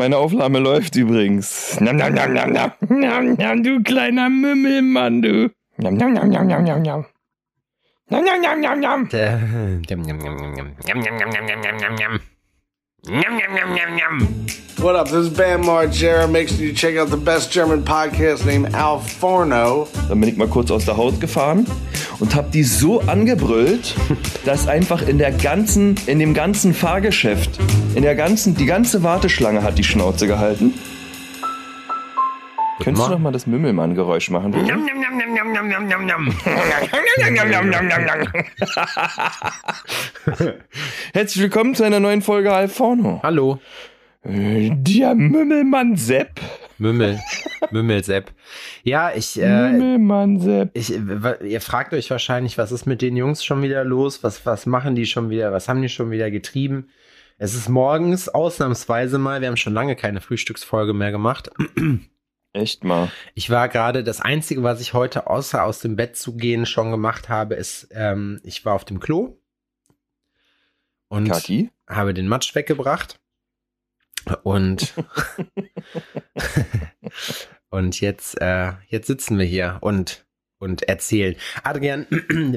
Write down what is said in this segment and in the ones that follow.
Meine Aufnahme läuft übrigens. Nam, nam, nam, nam, nam, nam, nam, du kleiner Mümmelmann, du. Nam, nam, nam, nam, nam, nam, nam. Nam, nam, nam, nam, nam. Yum, yum, yum, yum, yum. Yum, yum, yum, yum, yum, yum, yum, yum. Yum, yum, yum, yum, yum. What up? This is Bam Margera. Make sure you check out the best German podcast named Al Forno. Dann bin ich mal kurz aus der Haut gefahren und hab die so angebrüllt, dass einfach in der ganzen, in dem ganzen Fahrgeschäft, in der ganzen, die ganze Warteschlange hat die Schnauze gehalten. Könntest du noch mal das Mümmelmann-Geräusch machen? bitte? Herzlich willkommen zu einer neuen Folge Alforno. Hallo. Äh, Der Mümmelmann Sepp. Mümmel. Mümmelsepp. Ja, ich, äh, Mümmelmann Sepp. ich, äh, ihr fragt euch wahrscheinlich, was ist mit den Jungs schon wieder los? Was, was machen die schon wieder? Was haben die schon wieder getrieben? Es ist morgens ausnahmsweise mal, wir haben schon lange keine Frühstücksfolge mehr gemacht. Echt mal. Ich war gerade, das Einzige, was ich heute außer aus dem Bett zu gehen schon gemacht habe, ist, ähm, ich war auf dem Klo und Kaki? habe den Matsch weggebracht. Und, und jetzt, äh, jetzt sitzen wir hier und, und erzählen. Adrian,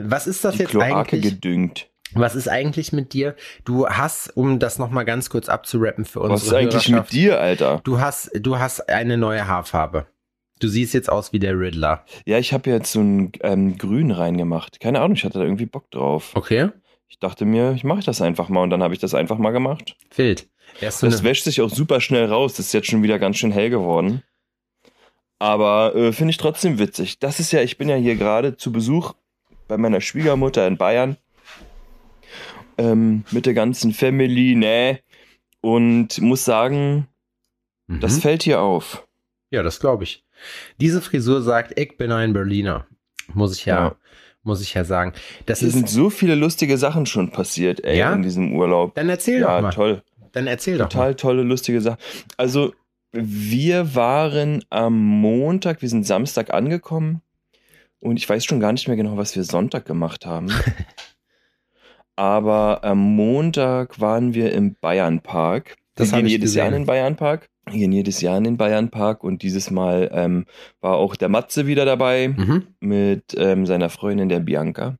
was ist das Die jetzt Kloake eigentlich? gedüngt. Was ist eigentlich mit dir? Du hast, um das nochmal ganz kurz abzurappen für unsere Was ist eigentlich mit dir, Alter? Du hast, du hast eine neue Haarfarbe. Du siehst jetzt aus wie der Riddler. Ja, ich habe jetzt so ein ähm, Grün reingemacht. Keine Ahnung, ich hatte da irgendwie Bock drauf. Okay. Ich dachte mir, ich mache das einfach mal und dann habe ich das einfach mal gemacht. Wild. So Das wäscht sich auch super schnell raus. Das ist jetzt schon wieder ganz schön hell geworden. Aber äh, finde ich trotzdem witzig. Das ist ja, ich bin ja hier gerade zu Besuch bei meiner Schwiegermutter in Bayern. Ähm, mit der ganzen Family, ne? Und muss sagen, Mhm. das fällt hier auf. Ja, das glaube ich. Diese Frisur sagt, ich bin ein Berliner. Muss ich ja, Ja. muss ich ja sagen. Das Hier ist, sind so viele lustige Sachen schon passiert, ey, Ja? in diesem Urlaub. dann erzähl Ja, doch mal. toll. Dann erzähl doch mal. Total tolle, lustige Sachen. Also, wir waren am Montag, wir sind Samstag angekommen und ich weiß schon gar nicht mehr genau, was wir Sonntag gemacht haben. Aber am Montag waren wir im Bayernpark. Das wir gehen jedes Jahr in gesehen. den Bayernpark. Wir gehen jedes Jahr in den Bayernpark und dieses Mal ähm, war auch der Matze wieder dabei Mhm. mit ähm, seiner Freundin, der Bianca.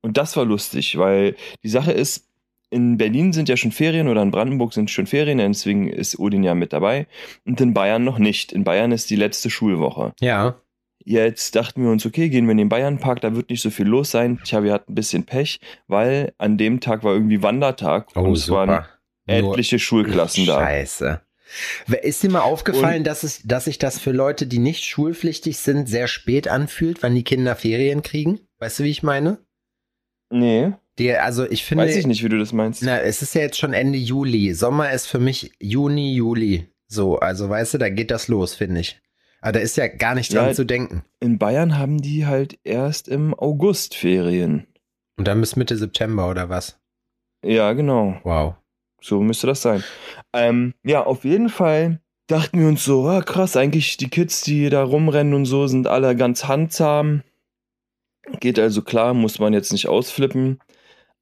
Und das war lustig, weil die Sache ist, in Berlin sind ja schon Ferien oder in Brandenburg sind schon Ferien, deswegen ist Odin ja mit dabei. Und in Bayern noch nicht. In Bayern ist die letzte Schulwoche. Ja. Jetzt dachten wir uns, okay, gehen wir in den Bayernpark, da wird nicht so viel los sein. Tja, wir hatten ein bisschen Pech, weil an dem Tag war irgendwie Wandertag Oh, und es waren super. Nur- etliche Schulklassen da. Scheiße. Wer- Ist dir mal aufgefallen, dass, es, dass sich das für Leute, die nicht schulpflichtig sind, sehr spät anfühlt, wann die Kinder Ferien kriegen? Weißt du, wie ich meine? Nee, Die, also ich finde, weiß ich nicht, wie du das meinst. Na, es ist ja jetzt schon Ende Juli. Sommer ist für mich Juni, Juli. So, also weißt du, da geht das los, finde ich. Aber da ist ja gar nicht dran Ja. zu denken. In Bayern haben die halt erst im August Ferien. Und dann bis Mitte September oder was? Ja, genau. Wow. So müsste das sein. Ähm, ja, auf jeden Fall dachten wir uns so, ah, krass, eigentlich die Kids, die da rumrennen und so, sind alle ganz handzahm. Geht also klar, muss man jetzt nicht ausflippen.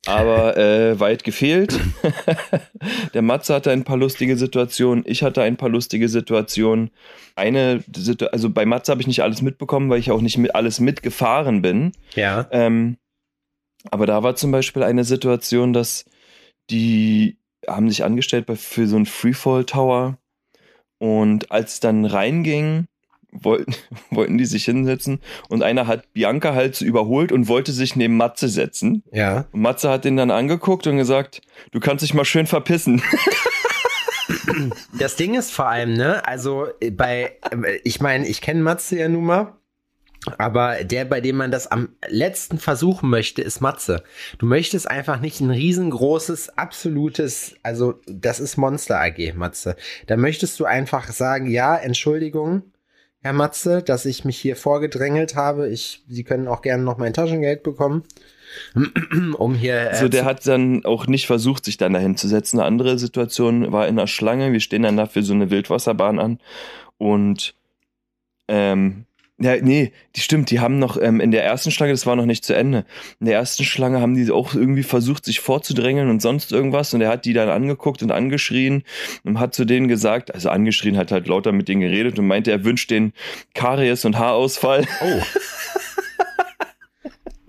Aber äh, weit gefehlt. Der Matze hatte ein paar lustige Situationen, ich hatte ein paar lustige Situationen. Eine, also bei Matze habe ich nicht alles mitbekommen, weil ich auch nicht mit alles mitgefahren bin. Ja. Ähm, aber da war zum Beispiel eine Situation, dass die haben sich angestellt bei, für so einen Freefall Tower und als es dann reinging, wollten, wollten die sich hinsetzen und einer hat Bianca halt überholt und wollte sich neben Matze setzen. Ja. Und Matze hat den dann angeguckt und gesagt, du kannst dich mal schön verpissen. Das Ding ist vor allem, ne, also äh, bei, äh, ich meine, ich kenne Matze ja nun mal. Aber der, bei dem man das am letzten versuchen möchte, ist Matze. Du möchtest einfach nicht ein riesengroßes, absolutes, also das ist Monster AG, Matze. Da möchtest du einfach sagen, ja, Entschuldigung, Herr Matze, dass ich mich hier vorgedrängelt habe. Ich, Sie können auch gerne noch mein Taschengeld bekommen, um hier. Äh, So, der hat dann auch nicht versucht, sich dann dahin zu setzen. Eine andere Situation war in der Schlange. Wir stehen dann da für so eine Wildwasserbahn an und ähm, Ja, nee, die stimmt, die haben noch ähm, in der ersten Schlange, das war noch nicht zu Ende. In der ersten Schlange haben die auch irgendwie versucht, sich vorzudrängeln und sonst irgendwas. Und er hat die dann angeguckt und angeschrien und hat zu denen gesagt, also angeschrien, hat halt lauter mit denen geredet und meinte, er wünscht den Karies und Haarausfall. Oh.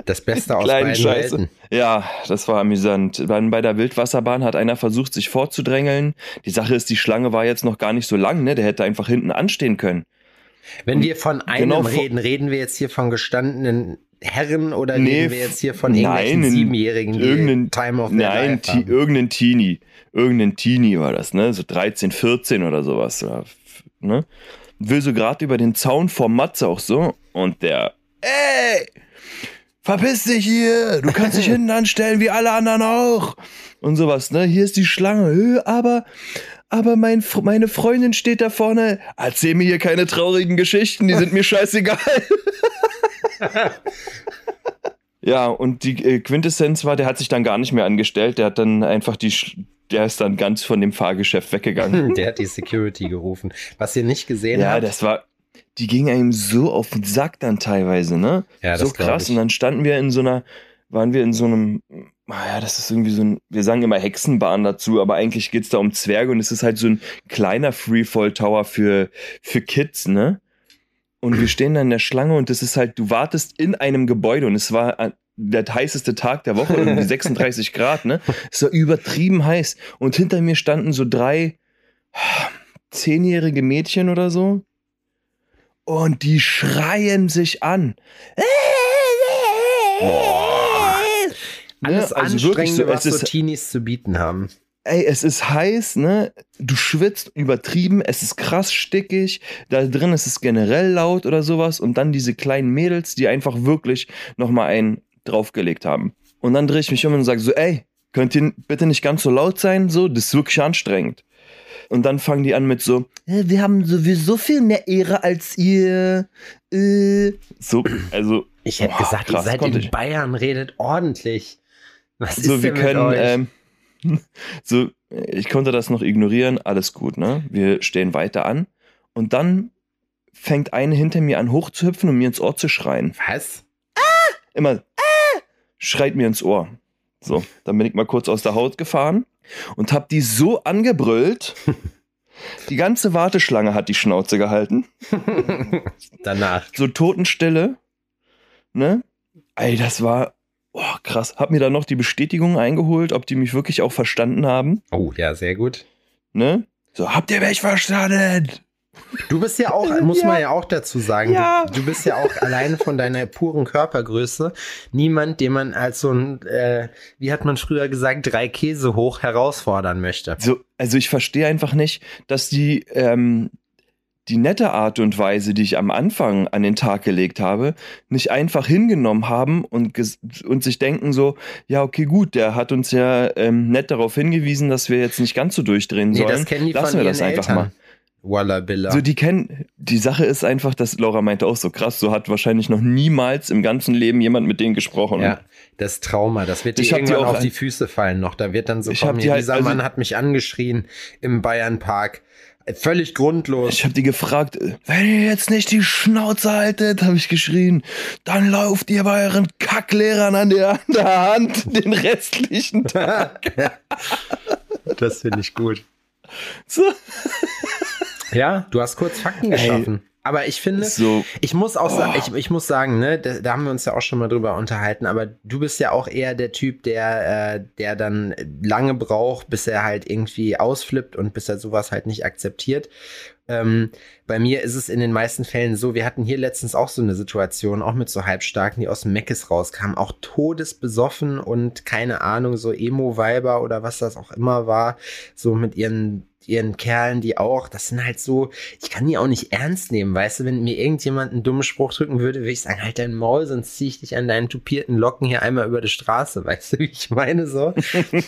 Das Beste aus beiden Scheiße. Welten. Ja, das war amüsant. Dann bei der Wildwasserbahn hat einer versucht, sich vorzudrängeln. Die Sache ist, die Schlange war jetzt noch gar nicht so lang, ne? Der hätte einfach hinten anstehen können. Wenn wir von einem Genau, reden, reden wir jetzt hier von gestandenen Herren oder Nee, reden wir jetzt hier von nein, irgendwelchen in- Siebenjährigen, die irgendein- Time of Nein, life haben? irgendein Teenie. Irgendein Teenie war das, ne? So 13, 14 oder sowas. Ne? Will so gerade über den Zaun vor Matze auch so. Und der, ey, verpiss dich hier. Du kannst dich hinten anstellen wie alle anderen auch. Und sowas, ne? Hier ist die Schlange. Aber, aber mein, meine Freundin steht da vorne. Erzähl mir hier keine traurigen Geschichten. Die sind mir scheißegal. Ja, und die äh, Quintessenz war, der hat sich dann gar nicht mehr angestellt. Der hat dann einfach die, Sch- der ist dann ganz von dem Fahrgeschäft weggegangen. Der hat die Security gerufen. Was ihr nicht gesehen ja, habt, das war, die ging einem so auf den Sack dann teilweise, ne? Ja, so das glaub krass. ich. Und dann standen wir in so einer, waren wir in so einem, naja, das ist irgendwie so ein, wir sagen immer Hexenbahn dazu, aber eigentlich geht's da um Zwerge und es ist halt so ein kleiner Freefall Tower für, für Kids, ne? Und wir stehen da in der Schlange und das ist halt, du wartest in einem Gebäude und es war äh, der heißeste Tag der Woche, irgendwie 36 Grad, ne? Es war übertrieben heiß. Und hinter mir standen so drei zehnjährige Mädchen oder so. Und die schreien sich an. Alles Ne? Also wirklich so, was so Teenies zu bieten haben. Ey, es ist heiß, ne? Du schwitzt übertrieben, es ist krass stickig, da drin ist es generell laut oder sowas und dann diese kleinen Mädels, die einfach wirklich nochmal einen draufgelegt haben. Und dann drehe ich mich um und sage so, ey, könnt ihr bitte nicht ganz so laut sein? So, das ist wirklich anstrengend. Und dann fangen die an mit so, "Äh, wir haben sowieso viel mehr Ehre als ihr. Äh. So, also. Ich hätte boah, gesagt, krass, ihr seid in ich. Bayern, redet ordentlich. Was ist so, wir denn mit können, ähm, so, ich konnte das noch ignorieren, alles gut, ne? Wir stehen weiter an und dann fängt eine hinter mir an hochzuhüpfen und mir ins Ohr zu schreien. Was? Immer, äh, schreit mir ins Ohr. So, dann bin ich mal kurz aus der Haut gefahren und hab die so angebrüllt. Die ganze Warteschlange hat die Schnauze gehalten. Danach. So Totenstille. Ne? Ey, das war oh, krass. Hab mir dann noch die Bestätigung eingeholt, ob die mich wirklich auch verstanden haben. Oh, ja, sehr gut. Ne? So, habt ihr mich verstanden? Du bist ja auch, muss Ja. man ja auch dazu sagen, Ja. du, du bist ja auch allein von deiner puren Körpergröße niemand, den man als so ein, äh, wie hat man früher gesagt, drei Käse hoch herausfordern möchte. So, also ich verstehe einfach nicht, dass die, ähm, die nette Art und Weise, die ich am Anfang an den Tag gelegt habe, nicht einfach hingenommen haben und, und sich denken so, ja, okay, gut, der hat uns ja ähm, nett darauf hingewiesen, dass wir jetzt nicht ganz so durchdrehen Nee, sollen. das kennen die Lassen wir das einfach Eltern. mal. Walla Billa. So, die kennen, die Sache ist einfach, dass Laura meinte auch so krass, so hat wahrscheinlich noch niemals im ganzen Leben jemand mit denen gesprochen. ja, das Trauma, das wird dir Ich hab die irgendwann auch auf die Füße fallen noch. Da wird dann so Ich kommen, die hier, halt- dieser also- Mann hat mich angeschrien im Bayernpark. Äh, Völlig grundlos. Ich habe die gefragt, wenn ihr jetzt nicht die Schnauze haltet, habe ich geschrien, dann lauft ihr bei euren Kacklehrern an der, an der Hand den restlichen Tag. das finde ich gut. So. Ja, du hast kurz Fakten geschaffen. Aber ich finde, So, ich muss auch sagen, Oh. ich, ich muss sagen, ne, da, da haben wir uns ja auch schon mal drüber unterhalten, aber du bist ja auch eher der Typ, der, äh, der dann lange braucht, bis er halt irgendwie ausflippt und bis er sowas halt nicht akzeptiert. Ähm, bei mir ist es in den meisten Fällen so, wir hatten hier letztens auch so eine Situation, auch mit so Halbstarken, die aus dem Meckes rauskamen, auch todesbesoffen und keine Ahnung, so Emo-Weiber oder was das auch immer war, so mit ihren ihren Kerlen, die auch, das sind halt so, ich kann die auch nicht ernst nehmen, weißt du, wenn mir irgendjemand einen dummen Spruch drücken würde, würde ich sagen, halt dein Maul, sonst zieh ich dich an deinen tupierten Locken hier einmal über die Straße, weißt du, wie ich meine so?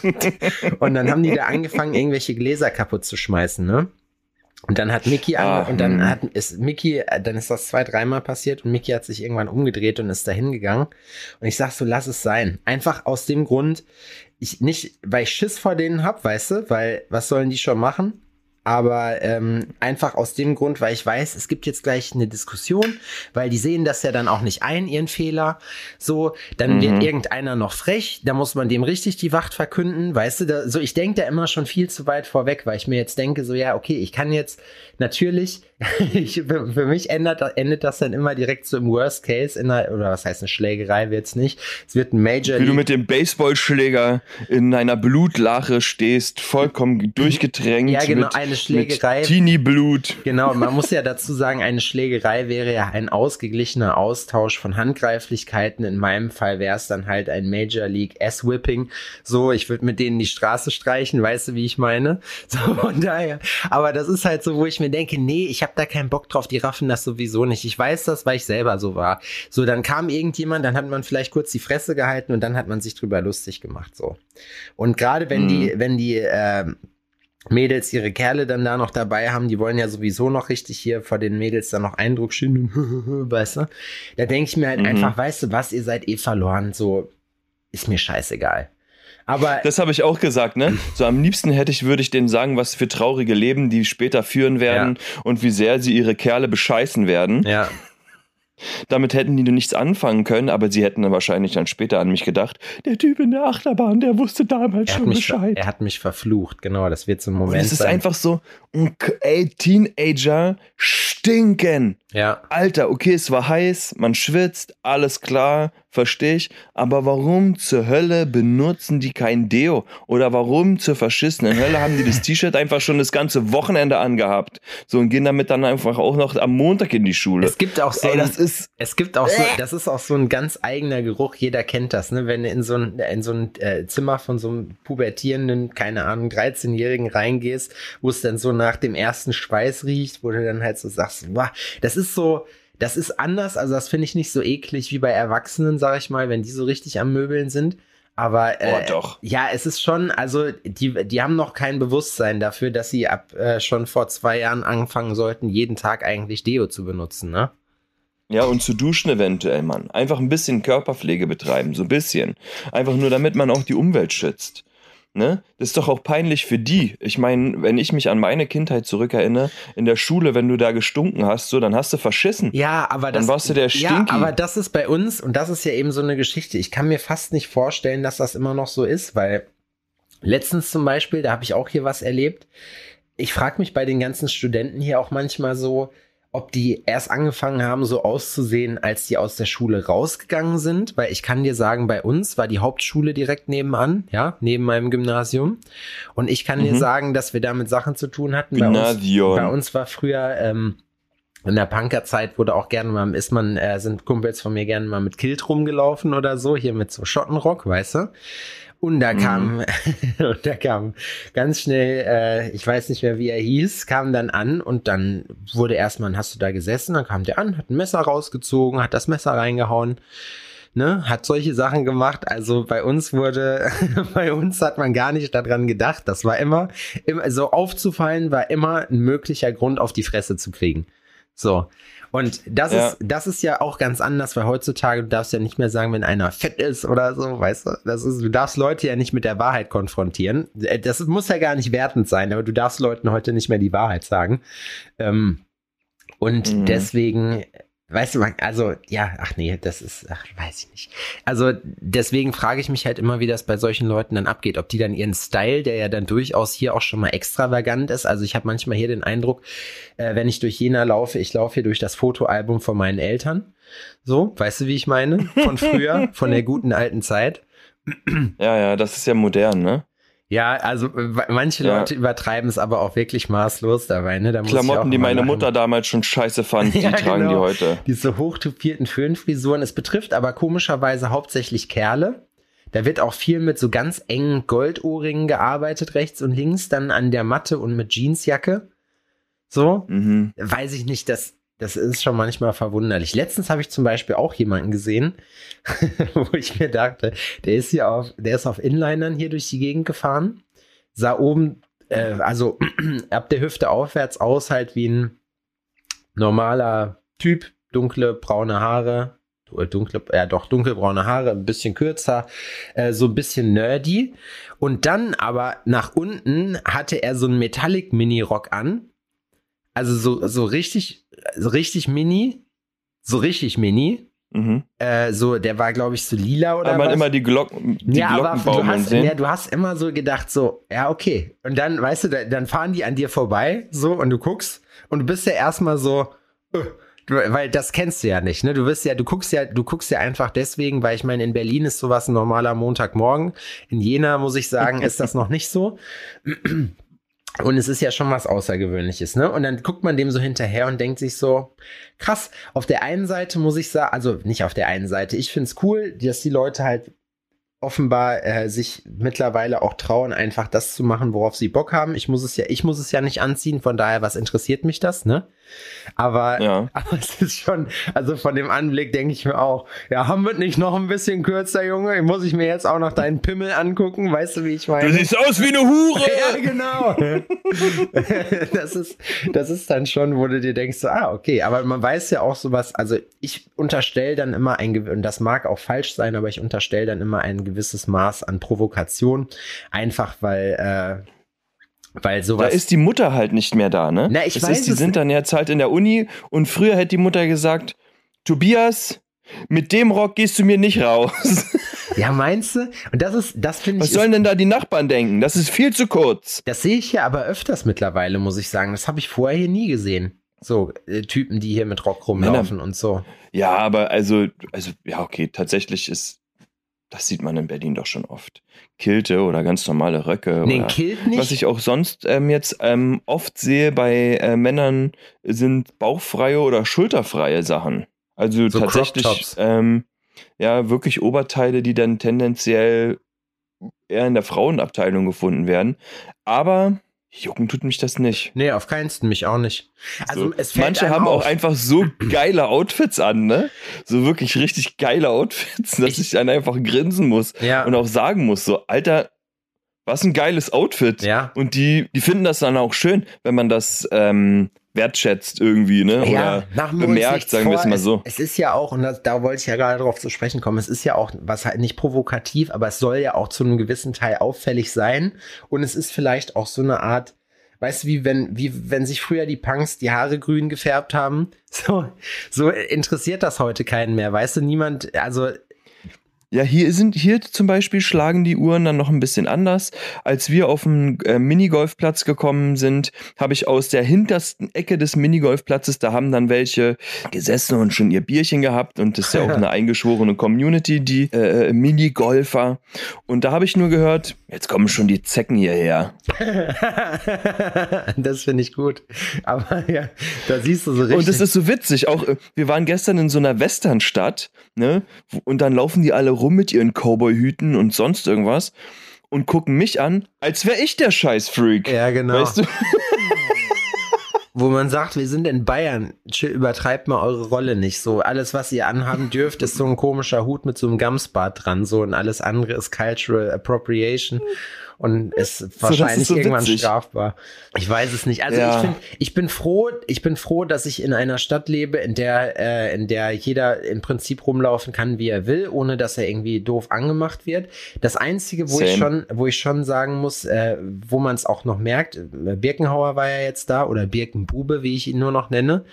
und dann haben die da angefangen, irgendwelche Gläser kaputt zu schmeißen, ne? Und dann hat Mickey an, und dann hm. hat ist Mickey, äh, dann ist das zwei, dreimal passiert und Mickey hat sich irgendwann umgedreht und ist dahin gegangen. Und ich sag so, lass es sein. Einfach aus dem Grund, ich nicht, weil ich Schiss vor denen hab, weißt du, weil was sollen die schon machen? Aber ähm, einfach aus dem Grund, weil ich weiß, es gibt jetzt gleich eine Diskussion, weil die sehen das ja dann auch nicht ein, ihren Fehler. So, dann mhm. wird irgendeiner noch frech, da muss man dem richtig die Wacht verkünden, weißt du, da, so ich denke da immer schon viel zu weit vorweg, weil ich mir jetzt denke, so ja, okay, ich kann jetzt natürlich, ich, für mich endet, endet das dann immer direkt so im Worst Case in einer, oder was heißt eine Schlägerei wird's nicht. Es wird ein Major. Wie du mit dem Baseballschläger in einer Blutlache stehst, vollkommen durchgetränkt. Ja, genau, mit, eine Schlägerei. Teenie-Blut. Genau, man muss ja dazu sagen, eine Schlägerei wäre ja ein ausgeglichener Austausch von Handgreiflichkeiten. In meinem Fall wäre es dann halt ein Major League S-Whipping. So, ich würde mit denen die Straße streichen, weißt du, wie ich meine? So, von daher. Aber das ist halt so, wo ich mir denke, nee, ich habe da keinen Bock drauf, die raffen das sowieso nicht. Ich weiß das, weil ich selber so war. So, dann kam irgendjemand, dann hat man vielleicht kurz die Fresse gehalten und dann hat man sich drüber lustig gemacht. So. Und gerade wenn mhm. die, wenn die äh, Mädels ihre Kerle dann da noch dabei haben, die wollen ja sowieso noch richtig hier vor den Mädels dann noch Eindruck schinden, weißt du? Da denke ich mir halt mhm. einfach, weißt du was, ihr seid eh verloren, so ist mir scheißegal. Aber das habe ich auch gesagt, ne? So am liebsten hätte ich, würde ich denen sagen, was für traurige Leben die später führen werden ja. und wie sehr sie ihre Kerle bescheißen werden. Ja. Damit hätten die nichts anfangen können, aber sie hätten dann wahrscheinlich dann später an mich gedacht. Der Typ in der Achterbahn, der wusste damals schon Bescheid. Er hat mich verflucht, genau, das wird so ein Moment. Und es ist sein. einfach so, ey, Teenager stinken. Ja. Alter, okay, es war heiß, man schwitzt, alles klar, verstehe ich. Aber warum zur Hölle benutzen die kein Deo? Oder warum zur verschissenen Hölle haben die das T-Shirt einfach schon das ganze Wochenende angehabt? So und gehen damit dann einfach auch noch am Montag in die Schule. Es gibt auch so, Ey, das ist, es gibt auch so, das ist auch so ein ganz eigener Geruch. Jeder kennt das, ne? Wenn du in so ein, in so ein äh, Zimmer von so einem pubertierenden, keine Ahnung, 13-Jährigen reingehst, wo es dann so nach dem ersten Schweiß riecht, wo du dann halt so sagst, wow, das ist ist so, das ist anders, also das finde ich nicht so eklig wie bei Erwachsenen, sag ich mal, wenn die so richtig am Möbeln sind. Aber äh, oh, doch. ja, es ist schon, also die, die haben noch kein Bewusstsein dafür, dass sie ab äh, schon vor zwei Jahren anfangen sollten, jeden Tag eigentlich Deo zu benutzen, ne? Ja, und zu duschen eventuell, Mann. Einfach ein bisschen Körperpflege betreiben, so ein bisschen. Einfach nur, damit man auch die Umwelt schützt. Ne? Das ist doch auch peinlich für die. Ich meine, wenn ich mich an meine Kindheit zurückerinnere, in der Schule, wenn du da gestunken hast, so, dann hast du verschissen. Ja, aber das, dann warst du der Stinky. Ja, aber das ist bei uns, und das ist ja eben so eine Geschichte. Ich kann mir fast nicht vorstellen, dass das immer noch so ist, weil letztens zum Beispiel, da habe ich auch hier was erlebt. Ich frage mich bei den ganzen Studenten hier auch manchmal so, ob die erst angefangen haben, so auszusehen, als die aus der Schule rausgegangen sind, weil ich kann dir sagen, bei uns war die Hauptschule direkt nebenan, ja, neben meinem Gymnasium. Und ich kann mhm. dir sagen, dass wir damit Sachen zu tun hatten. Gymnasium. Bei uns, bei uns war früher ähm, in der Punkerzeit wurde auch gerne mal, ist man, äh, sind Kumpels von mir gerne mal mit Kilt rumgelaufen oder so, hier mit so Schottenrock, weißt du? Und da kam, mhm. und da kam ganz schnell, äh, ich weiß nicht mehr, wie er hieß, kam dann an und dann wurde erstmal, hast du da gesessen, dann kam der an, hat ein Messer rausgezogen, hat das Messer reingehauen, ne, hat solche Sachen gemacht. Also bei uns wurde, bei uns hat man gar nicht daran gedacht. Das war immer, immer, so aufzufallen war immer ein möglicher Grund, auf die Fresse zu kriegen. So. Und das ja. ist, das ist ja auch ganz anders, weil heutzutage du darfst ja nicht mehr sagen, wenn einer fett ist oder so, weißt du, das ist, du darfst Leute ja nicht mit der Wahrheit konfrontieren. Äh, das muss ja gar nicht wertend sein, aber du darfst Leuten heute nicht mehr die Wahrheit sagen. Ähm, und mhm. deswegen Weißt du, man, also, ja, ach nee, das ist, ach, weiß ich nicht. Also, deswegen frage ich mich halt immer, wie das bei solchen Leuten dann abgeht. Ob die dann ihren Style, der ja dann durchaus hier auch schon mal extravagant ist. Also, ich habe manchmal hier den Eindruck, äh, wenn ich durch Jena laufe, ich laufe hier durch das Fotoalbum von meinen Eltern. So, weißt du, wie ich meine? Von früher, von der guten alten Zeit. Ja, ja, das ist ja modern, ne? Ja, also manche ja. Leute übertreiben es aber auch wirklich maßlos dabei. Ne? Da Klamotten, die meine lachen. Mutter damals schon scheiße fand, die ja, tragen genau. die heute. Diese hochtupierten Föhnfrisuren. Es betrifft aber komischerweise hauptsächlich Kerle. Da wird auch viel mit so ganz engen Goldohrringen gearbeitet, rechts und links, dann an der Matte und mit Jeansjacke. So, mhm. weiß ich nicht, das das ist schon manchmal verwunderlich. Letztens habe ich zum Beispiel auch jemanden gesehen, wo ich mir dachte, der ist hier auf, der ist auf Inlinern hier durch die Gegend gefahren, sah oben, äh, also ab der Hüfte aufwärts aus, halt wie ein normaler Typ, dunkle braune Haare, dunkle, ja doch, dunkelbraune Haare, ein bisschen kürzer, äh, so ein bisschen nerdy. Und dann aber nach unten hatte er so einen Metallic Mini-Rock an. Also so, so richtig, richtig mini, so richtig mini. Mhm. Äh, so, der war, glaube ich, so lila oder man was. immer die Glocken, die ja, aber du hast, sehen. ja, du hast immer so gedacht, so, ja, okay. Und dann, weißt du, da, dann fahren die an dir vorbei, so, und du guckst, und du bist ja erstmal so, du, weil das kennst du ja nicht, ne? Du wirst ja, du guckst ja, du guckst ja einfach deswegen, weil ich meine, in Berlin ist sowas ein normaler Montagmorgen. In Jena, muss ich sagen, ist das noch nicht so. Und es ist ja schon was Außergewöhnliches, ne? Und dann guckt man dem so hinterher und denkt sich so, krass, auf der einen Seite muss ich sagen, also nicht auf der einen Seite, ich find's cool, dass die Leute halt offenbar äh, sich mittlerweile auch trauen, einfach das zu machen, worauf sie Bock haben. Ich muss es ja, ich muss es ja nicht anziehen, von daher, was interessiert mich das, ne? Aber, Ja. aber es ist schon, also von dem Anblick denke ich mir auch, ja, haben wir nicht noch ein bisschen kürzer, Junge? Muss ich mir jetzt auch noch deinen Pimmel angucken? Weißt du, wie ich meine? Du siehst aus wie eine Hure! Ja, genau. das ist, das ist dann schon, wo du dir denkst, so, ah, okay, aber man weiß ja auch sowas, also ich unterstelle dann immer ein, und das mag auch falsch sein, aber ich unterstelle dann immer ein gewisses Maß an Provokation, einfach weil, äh, weil Da sowas. ist die Mutter halt nicht mehr da, ne? Na, ich es weiß ist, die sind dann jetzt halt in der Uni und früher hätte die Mutter gesagt, Tobias, mit dem Rock gehst du mir nicht raus. ja, meinst du? Und das ist, das finde ich. Was sollen denn da die Nachbarn denken? Das ist viel zu kurz. Das sehe ich ja aber öfters mittlerweile, muss ich sagen. Das habe ich vorher hier nie gesehen. So, äh, Typen, die hier mit Rock rumlaufen und so. Ja, aber also, also, ja, okay, tatsächlich ist, das sieht man in Berlin doch schon oft. Kilte oder ganz normale Röcke. Nee, oder, killt nicht. Was ich auch sonst ähm, jetzt ähm, oft sehe bei äh, Männern sind bauchfreie oder schulterfreie Sachen. Also So tatsächlich, ähm, ja, wirklich Oberteile, die dann tendenziell eher in der Frauenabteilung gefunden werden. Aber jucken tut mich das nicht. Nee, auf keinsten, mich auch nicht. Also So, es fällt manche haben auf. auch einfach so geile Outfits an, ne? So wirklich richtig geile Outfits, dass Ich- ich, dann einfach grinsen muss Ja, und auch sagen muss, so, Alter, was ein geiles Outfit. ja. Und die, die finden das dann auch schön, wenn man das ähm, wertschätzt irgendwie, ne? Ja, Oder bemerkt, sagen wir es mal so. Es, es ist ja auch, und das, da wollte ich ja gerade drauf zu sprechen kommen, es ist ja auch, was halt nicht provokativ, aber es soll ja auch zu einem gewissen Teil auffällig sein. Und es ist vielleicht auch so eine Art, weißt du, wie wenn, wie wenn sich früher die Punks die Haare grün gefärbt haben? So, so interessiert das heute keinen mehr, weißt du, niemand, also Ja, hier sind, hier zum Beispiel schlagen die Uhren dann noch ein bisschen anders. Als wir auf den äh, Minigolfplatz gekommen sind, habe ich aus der hintersten Ecke des Minigolfplatzes, da haben dann welche gesessen und schon ihr Bierchen gehabt und das ist ja auch eine eingeschworene Community, die äh, Minigolfer. Und da habe ich nur gehört, jetzt kommen schon die Zecken hierher. das finde ich gut. Aber ja, da siehst du so richtig. Und das ist so witzig. Auch äh, wir waren gestern in so einer Westernstadt, ne? Und dann laufen die alle rum mit ihren Cowboy-Hüten und sonst irgendwas und gucken mich an, als wäre ich der Scheißfreak. ja, genau. Weißt du? wo man sagt, wir sind in Bayern, übertreibt mal eure Rolle nicht. So, alles, was ihr anhaben dürft, ist so ein komischer Hut mit so einem Gamsbart dran, so, und alles andere ist Cultural Appropriation und ist wahrscheinlich ist so irgendwann strafbar. Ich weiß es nicht. Also Ja. ich finde, ich bin froh, ich bin froh, dass ich in einer Stadt lebe, in der, äh, in der jeder im Prinzip rumlaufen kann, wie er will, ohne dass er irgendwie doof angemacht wird. Das einzige, wo ich Same. schon, wo ich schon sagen muss, äh, wo man es auch noch merkt, äh, Birkenhauer war ja jetzt da oder Birkenbube, wie ich ihn nur noch nenne.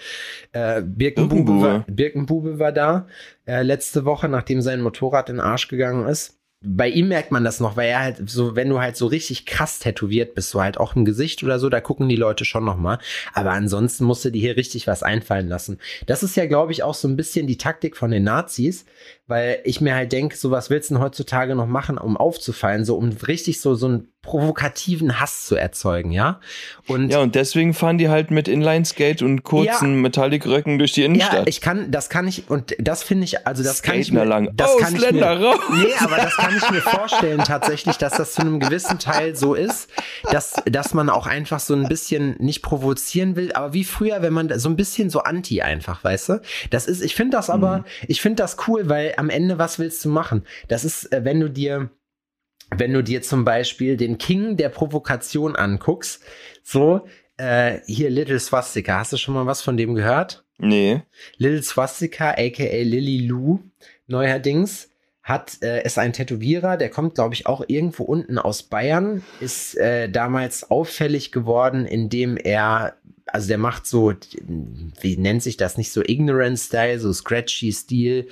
Äh, Birkenbube, Birkenbube. War, Birkenbube war da äh, letzte Woche, nachdem sein Motorrad in den Arsch gegangen ist. Bei ihm merkt man das noch, weil er halt so, wenn du halt so richtig krass tätowiert bist, so halt auch im Gesicht oder so, da gucken die Leute schon noch mal. Aber ansonsten musst du dir hier richtig was einfallen lassen. Das ist ja, glaube ich, auch so ein bisschen die Taktik von den Nazis, weil ich mir halt denke, so was willst du denn heutzutage noch machen, um aufzufallen, so um richtig so, so einen provokativen Hass zu erzeugen, ja? Und Ja, und deswegen fahren die halt mit Inline-Skate und kurzen Metallic-Röcken durch die Ja, Innenstadt. ich kann, das kann ich, und das finde ich, also das kann ich mir, lang. das kann ich Ausländer mir, raus! nee, aber das kann ich mir vorstellen tatsächlich, dass das zu einem gewissen Teil so ist, dass, dass man auch einfach so ein bisschen nicht provozieren will, aber wie früher, wenn man so ein bisschen so anti einfach, weißt du? Das ist, ich finde das aber, Mhm. ich finde das cool, weil am Ende, was willst du machen? Das ist, äh, wenn du dir, wenn du dir zum Beispiel den King der Provokation anguckst, so, äh, hier Little Swastika, hast du schon mal was von dem gehört? Nee. Lil Swastika, aka Lily Lou, neuerdings, hat, äh, ist ein Tätowierer, der kommt, glaube ich, auch irgendwo unten aus Bayern, ist äh, damals auffällig geworden, indem er, also der macht so, wie nennt sich das, nicht so Ignorant-Style, so Scratchy-Stil,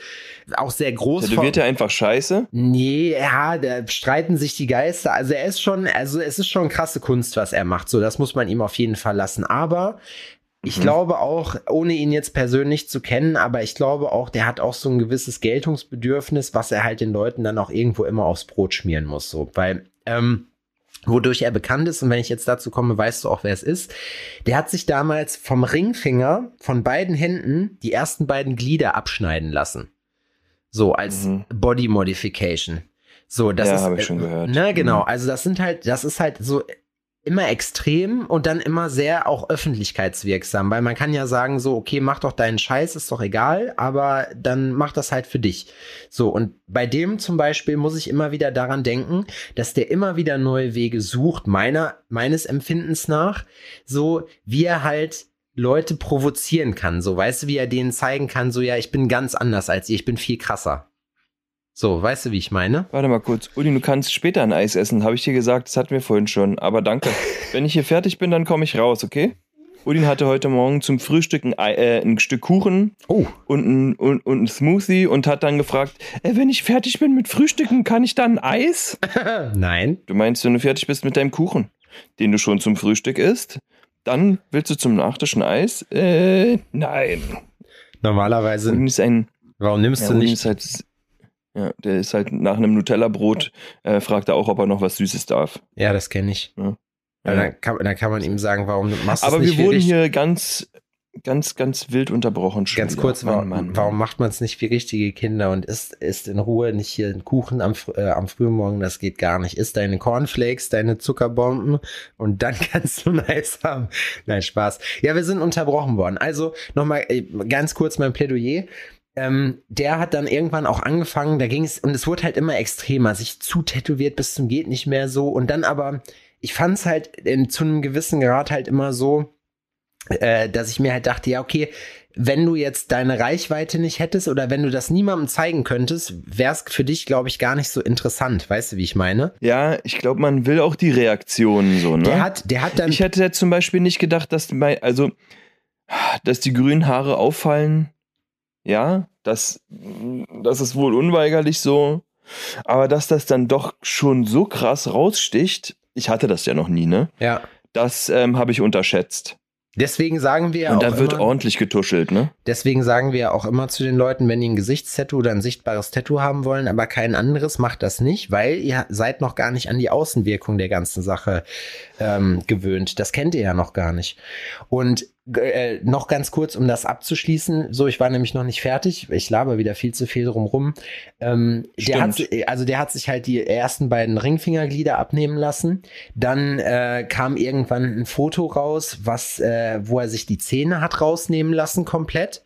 auch sehr groß. Tätowiert er einfach scheiße? Nee, ja, da streiten sich die Geister. Also er ist schon, also es ist schon krasse Kunst, was er macht. So, das muss man ihm auf jeden Fall lassen. Aber ich mhm. glaube auch, ohne ihn jetzt persönlich zu kennen, aber ich glaube auch, der hat auch so ein gewisses Geltungsbedürfnis, was er halt den Leuten dann auch irgendwo immer aufs Brot schmieren muss. So, weil, ähm, wodurch er bekannt ist, und wenn ich jetzt dazu komme, weißt du auch, wer es ist. Der hat sich damals vom Ringfinger von beiden Händen die ersten beiden Glieder abschneiden lassen. So, als mhm. Body Modification. So, das ja, habe ich schon gehört. Ne, genau. Mhm. Also, das sind halt, das ist halt so immer extrem und dann immer sehr auch öffentlichkeitswirksam, weil man kann ja sagen so, okay, mach doch deinen Scheiß, ist doch egal, aber dann mach das halt für dich. So, und bei dem zum Beispiel muss ich immer wieder daran denken, dass der immer wieder neue Wege sucht, meiner, meines Empfindens nach, so wie er halt Leute provozieren kann, so, weißt du, wie er denen zeigen kann, so, ja, ich bin ganz anders als ihr, ich bin viel krasser. So, weißt du, wie ich meine? Warte mal kurz. Uli, du kannst später ein Eis essen, habe ich dir gesagt. Das hatten wir vorhin schon. Aber danke. Wenn ich hier fertig bin, dann komme ich raus, okay? Udin hatte heute Morgen zum Frühstück ein, äh, ein Stück Kuchen oh. und, ein, und, und, ein Smoothie und hat dann gefragt, äh, wenn ich fertig bin mit Frühstücken, kann ich dann Eis? Nein. Du meinst, wenn du fertig bist mit deinem Kuchen, den du schon zum Frühstück isst, dann willst du zum Nachtisch ein Eis? Äh, nein. Normalerweise. Udin ist ein... Warum nimmst ja, du nicht... Halt, ja, der ist halt nach einem Nutella-Brot, äh, fragt er auch, ob er noch was Süßes darf. Ja, das kenne ich. Ja. Ja. Dann, kann, dann kann man ihm sagen, warum machst du Aber nicht wir wurden hier ganz, ganz, ganz wild unterbrochen. Schon ganz wieder. kurz, Mann, Mann, warum macht man es nicht wie richtige Kinder und isst, isst in Ruhe nicht hier einen Kuchen am, äh, am Frühmorgen? Das geht gar nicht. Isst deine Cornflakes, deine Zuckerbomben und dann kannst du Eis haben. Nein, Spaß. Ja, wir sind unterbrochen worden. Also nochmal äh, ganz kurz mein Plädoyer ähm, der hat dann irgendwann auch angefangen, da ging es, und es wurde halt immer extremer, sich zu tätowiert bis zum geht nicht mehr so. Und dann aber, ich fand es halt in, zu einem gewissen Grad halt immer so, äh, dass ich mir halt dachte, ja, okay, wenn du jetzt deine Reichweite nicht hättest oder wenn du das niemandem zeigen könntest, wäre es für dich, glaube ich, gar nicht so interessant. Weißt du, wie ich meine? Ja, ich glaube, man will auch die Reaktionen so, ne? Der hat, der hat dann. Ich hätte zum Beispiel nicht gedacht, dass, also, dass die grünen Haare auffallen ja, das, das ist wohl unweigerlich so. Aber dass das dann doch schon so krass raussticht, ich hatte das ja noch nie, ne? Ja. Das ähm, habe ich unterschätzt. Deswegen sagen wir Und da wird immer, ordentlich getuschelt, ne? Deswegen sagen wir auch immer zu den Leuten, wenn die ein Gesichtstattoo oder ein sichtbares Tattoo haben wollen, aber kein anderes, macht das nicht, weil ihr seid noch gar nicht an die Außenwirkung der ganzen Sache ähm, gewöhnt. Das kennt ihr ja noch gar nicht. Und äh, noch ganz kurz, um das abzuschließen. So, ich war nämlich noch nicht fertig. Ich laber wieder viel zu viel drumrum. Ähm, der hat, also der hat sich halt die ersten beiden Ringfingerglieder abnehmen lassen. Dann äh, kam irgendwann ein Foto raus, was, äh, wo er sich die Zähne hat rausnehmen lassen komplett.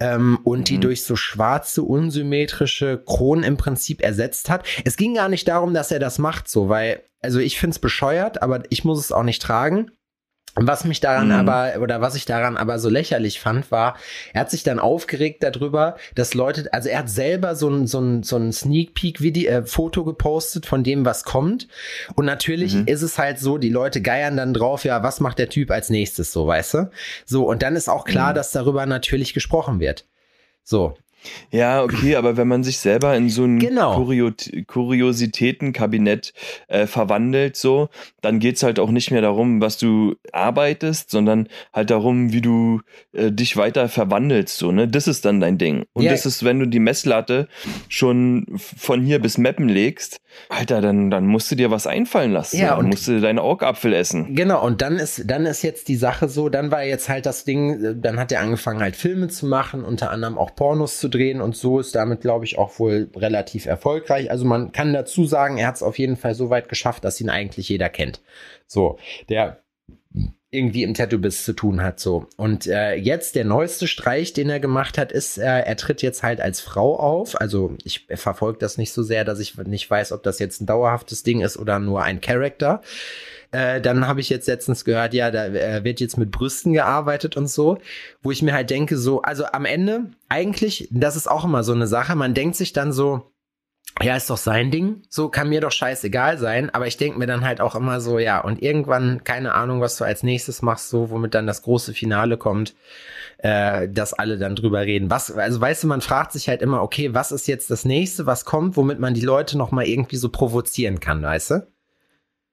Ähm, und mhm. die durch so schwarze, unsymmetrische Kronen im Prinzip ersetzt hat. Es ging gar nicht darum, dass er das macht, so, weil, also ich find's bescheuert, aber ich muss es auch nicht tragen. Was mich daran mhm. aber, oder was ich daran aber so lächerlich fand, war, er hat sich dann aufgeregt darüber, dass Leute, also er hat selber so ein, so ein, so ein Sneak Peek Video, äh, Foto gepostet von dem, was kommt. Und natürlich mhm. ist es halt so, die Leute geiern dann drauf, ja, was macht der Typ als nächstes, so, weißt du? So, und dann ist auch klar, mhm. dass darüber natürlich gesprochen wird. So, ja, okay, aber wenn man sich selber in so ein genau. Kurio Kuriositätenkabinett äh, verwandelt, so, dann geht's halt auch nicht mehr darum, was du arbeitest, sondern halt darum, wie du äh, dich weiter verwandelst, so, ne? Das ist dann dein Ding. Und ja. das ist, wenn du die Messlatte schon von hier bis Meppen legst, Alter, dann, dann musst du dir was einfallen lassen. Ja, dann musst du deine Augapfel essen. Genau, und dann ist, dann ist jetzt die Sache so, dann war jetzt halt das Ding, äh, dann hat er angefangen halt Filme zu machen, unter anderem auch Pornos zu drehen und so ist damit, glaube ich, auch wohl relativ erfolgreich. Also man kann dazu sagen, er hat es auf jeden Fall so weit geschafft, dass ihn eigentlich jeder kennt. So, der irgendwie im Tattoo-Biss zu tun hat. So. Und äh, jetzt der neueste Streich, den er gemacht hat, ist, äh, er tritt jetzt halt als Frau auf. Also ich verfolge das nicht so sehr, dass ich nicht weiß, ob das jetzt ein dauerhaftes Ding ist oder nur ein Charakter. Äh, dann habe ich jetzt letztens gehört, ja, da äh, wird jetzt mit Brüsten gearbeitet und so, wo ich mir halt denke, so, also am Ende, eigentlich, das ist auch immer so eine Sache, man denkt sich dann so, ja, ist doch sein Ding, so kann mir doch scheißegal sein, aber ich denke mir dann halt auch immer so, ja, und irgendwann, keine Ahnung, was du als nächstes machst, so, womit dann das große Finale kommt, äh, dass alle dann drüber reden. Was, also weißt du, man fragt sich halt immer, okay, was ist jetzt das nächste, was kommt, womit man die Leute nochmal irgendwie so provozieren kann, weißt du?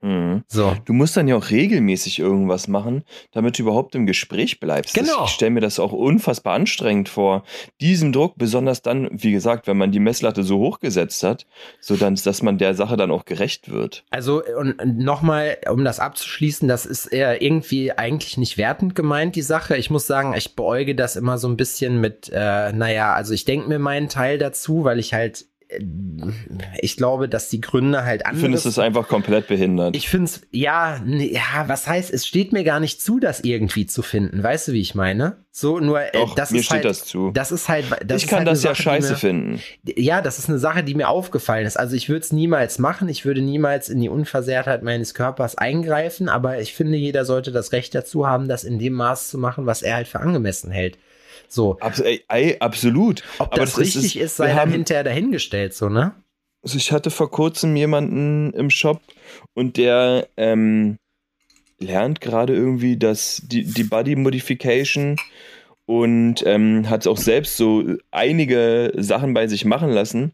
Mhm. So. Du musst dann ja auch regelmäßig irgendwas machen, damit du überhaupt im Gespräch bleibst. Genau. Ich stelle mir das auch unfassbar anstrengend vor. Diesen Druck, besonders dann, wie gesagt, wenn man die Messlatte so hochgesetzt hat, so dann, dass man der Sache dann auch gerecht wird. Also, und nochmal, um das abzuschließen, das ist eher irgendwie eigentlich nicht wertend gemeint, die Sache. Ich muss sagen, ich beäuge das immer so ein bisschen mit, äh, naja, also ich denke mir meinen Teil dazu, weil ich halt ich glaube, dass die Gründe halt anders. Ich finde es einfach komplett behindert. Ich finde es, ja, ja, was heißt, es steht mir gar nicht zu, das irgendwie zu finden. Weißt du, wie ich meine? So, nur, äh, Doch, das mir ist steht halt, das zu. Das ist halt, das ich kann halt das ja Sache, scheiße mir, finden. Ja, das ist eine Sache, die mir aufgefallen ist. Also ich würde es niemals machen. Ich würde niemals in die Unversehrtheit meines Körpers eingreifen. Aber ich finde, jeder sollte das Recht dazu haben, das in dem Maß zu machen, was er halt für angemessen hält. So. Abs ey, absolut. Ob das, das richtig ist, ist sei dann hinterher dahingestellt, so, ne? Also ich hatte vor kurzem jemanden im Shop und der ähm, lernt gerade irgendwie das, die, die Body Modification und ähm, hat auch selbst so einige Sachen bei sich machen lassen.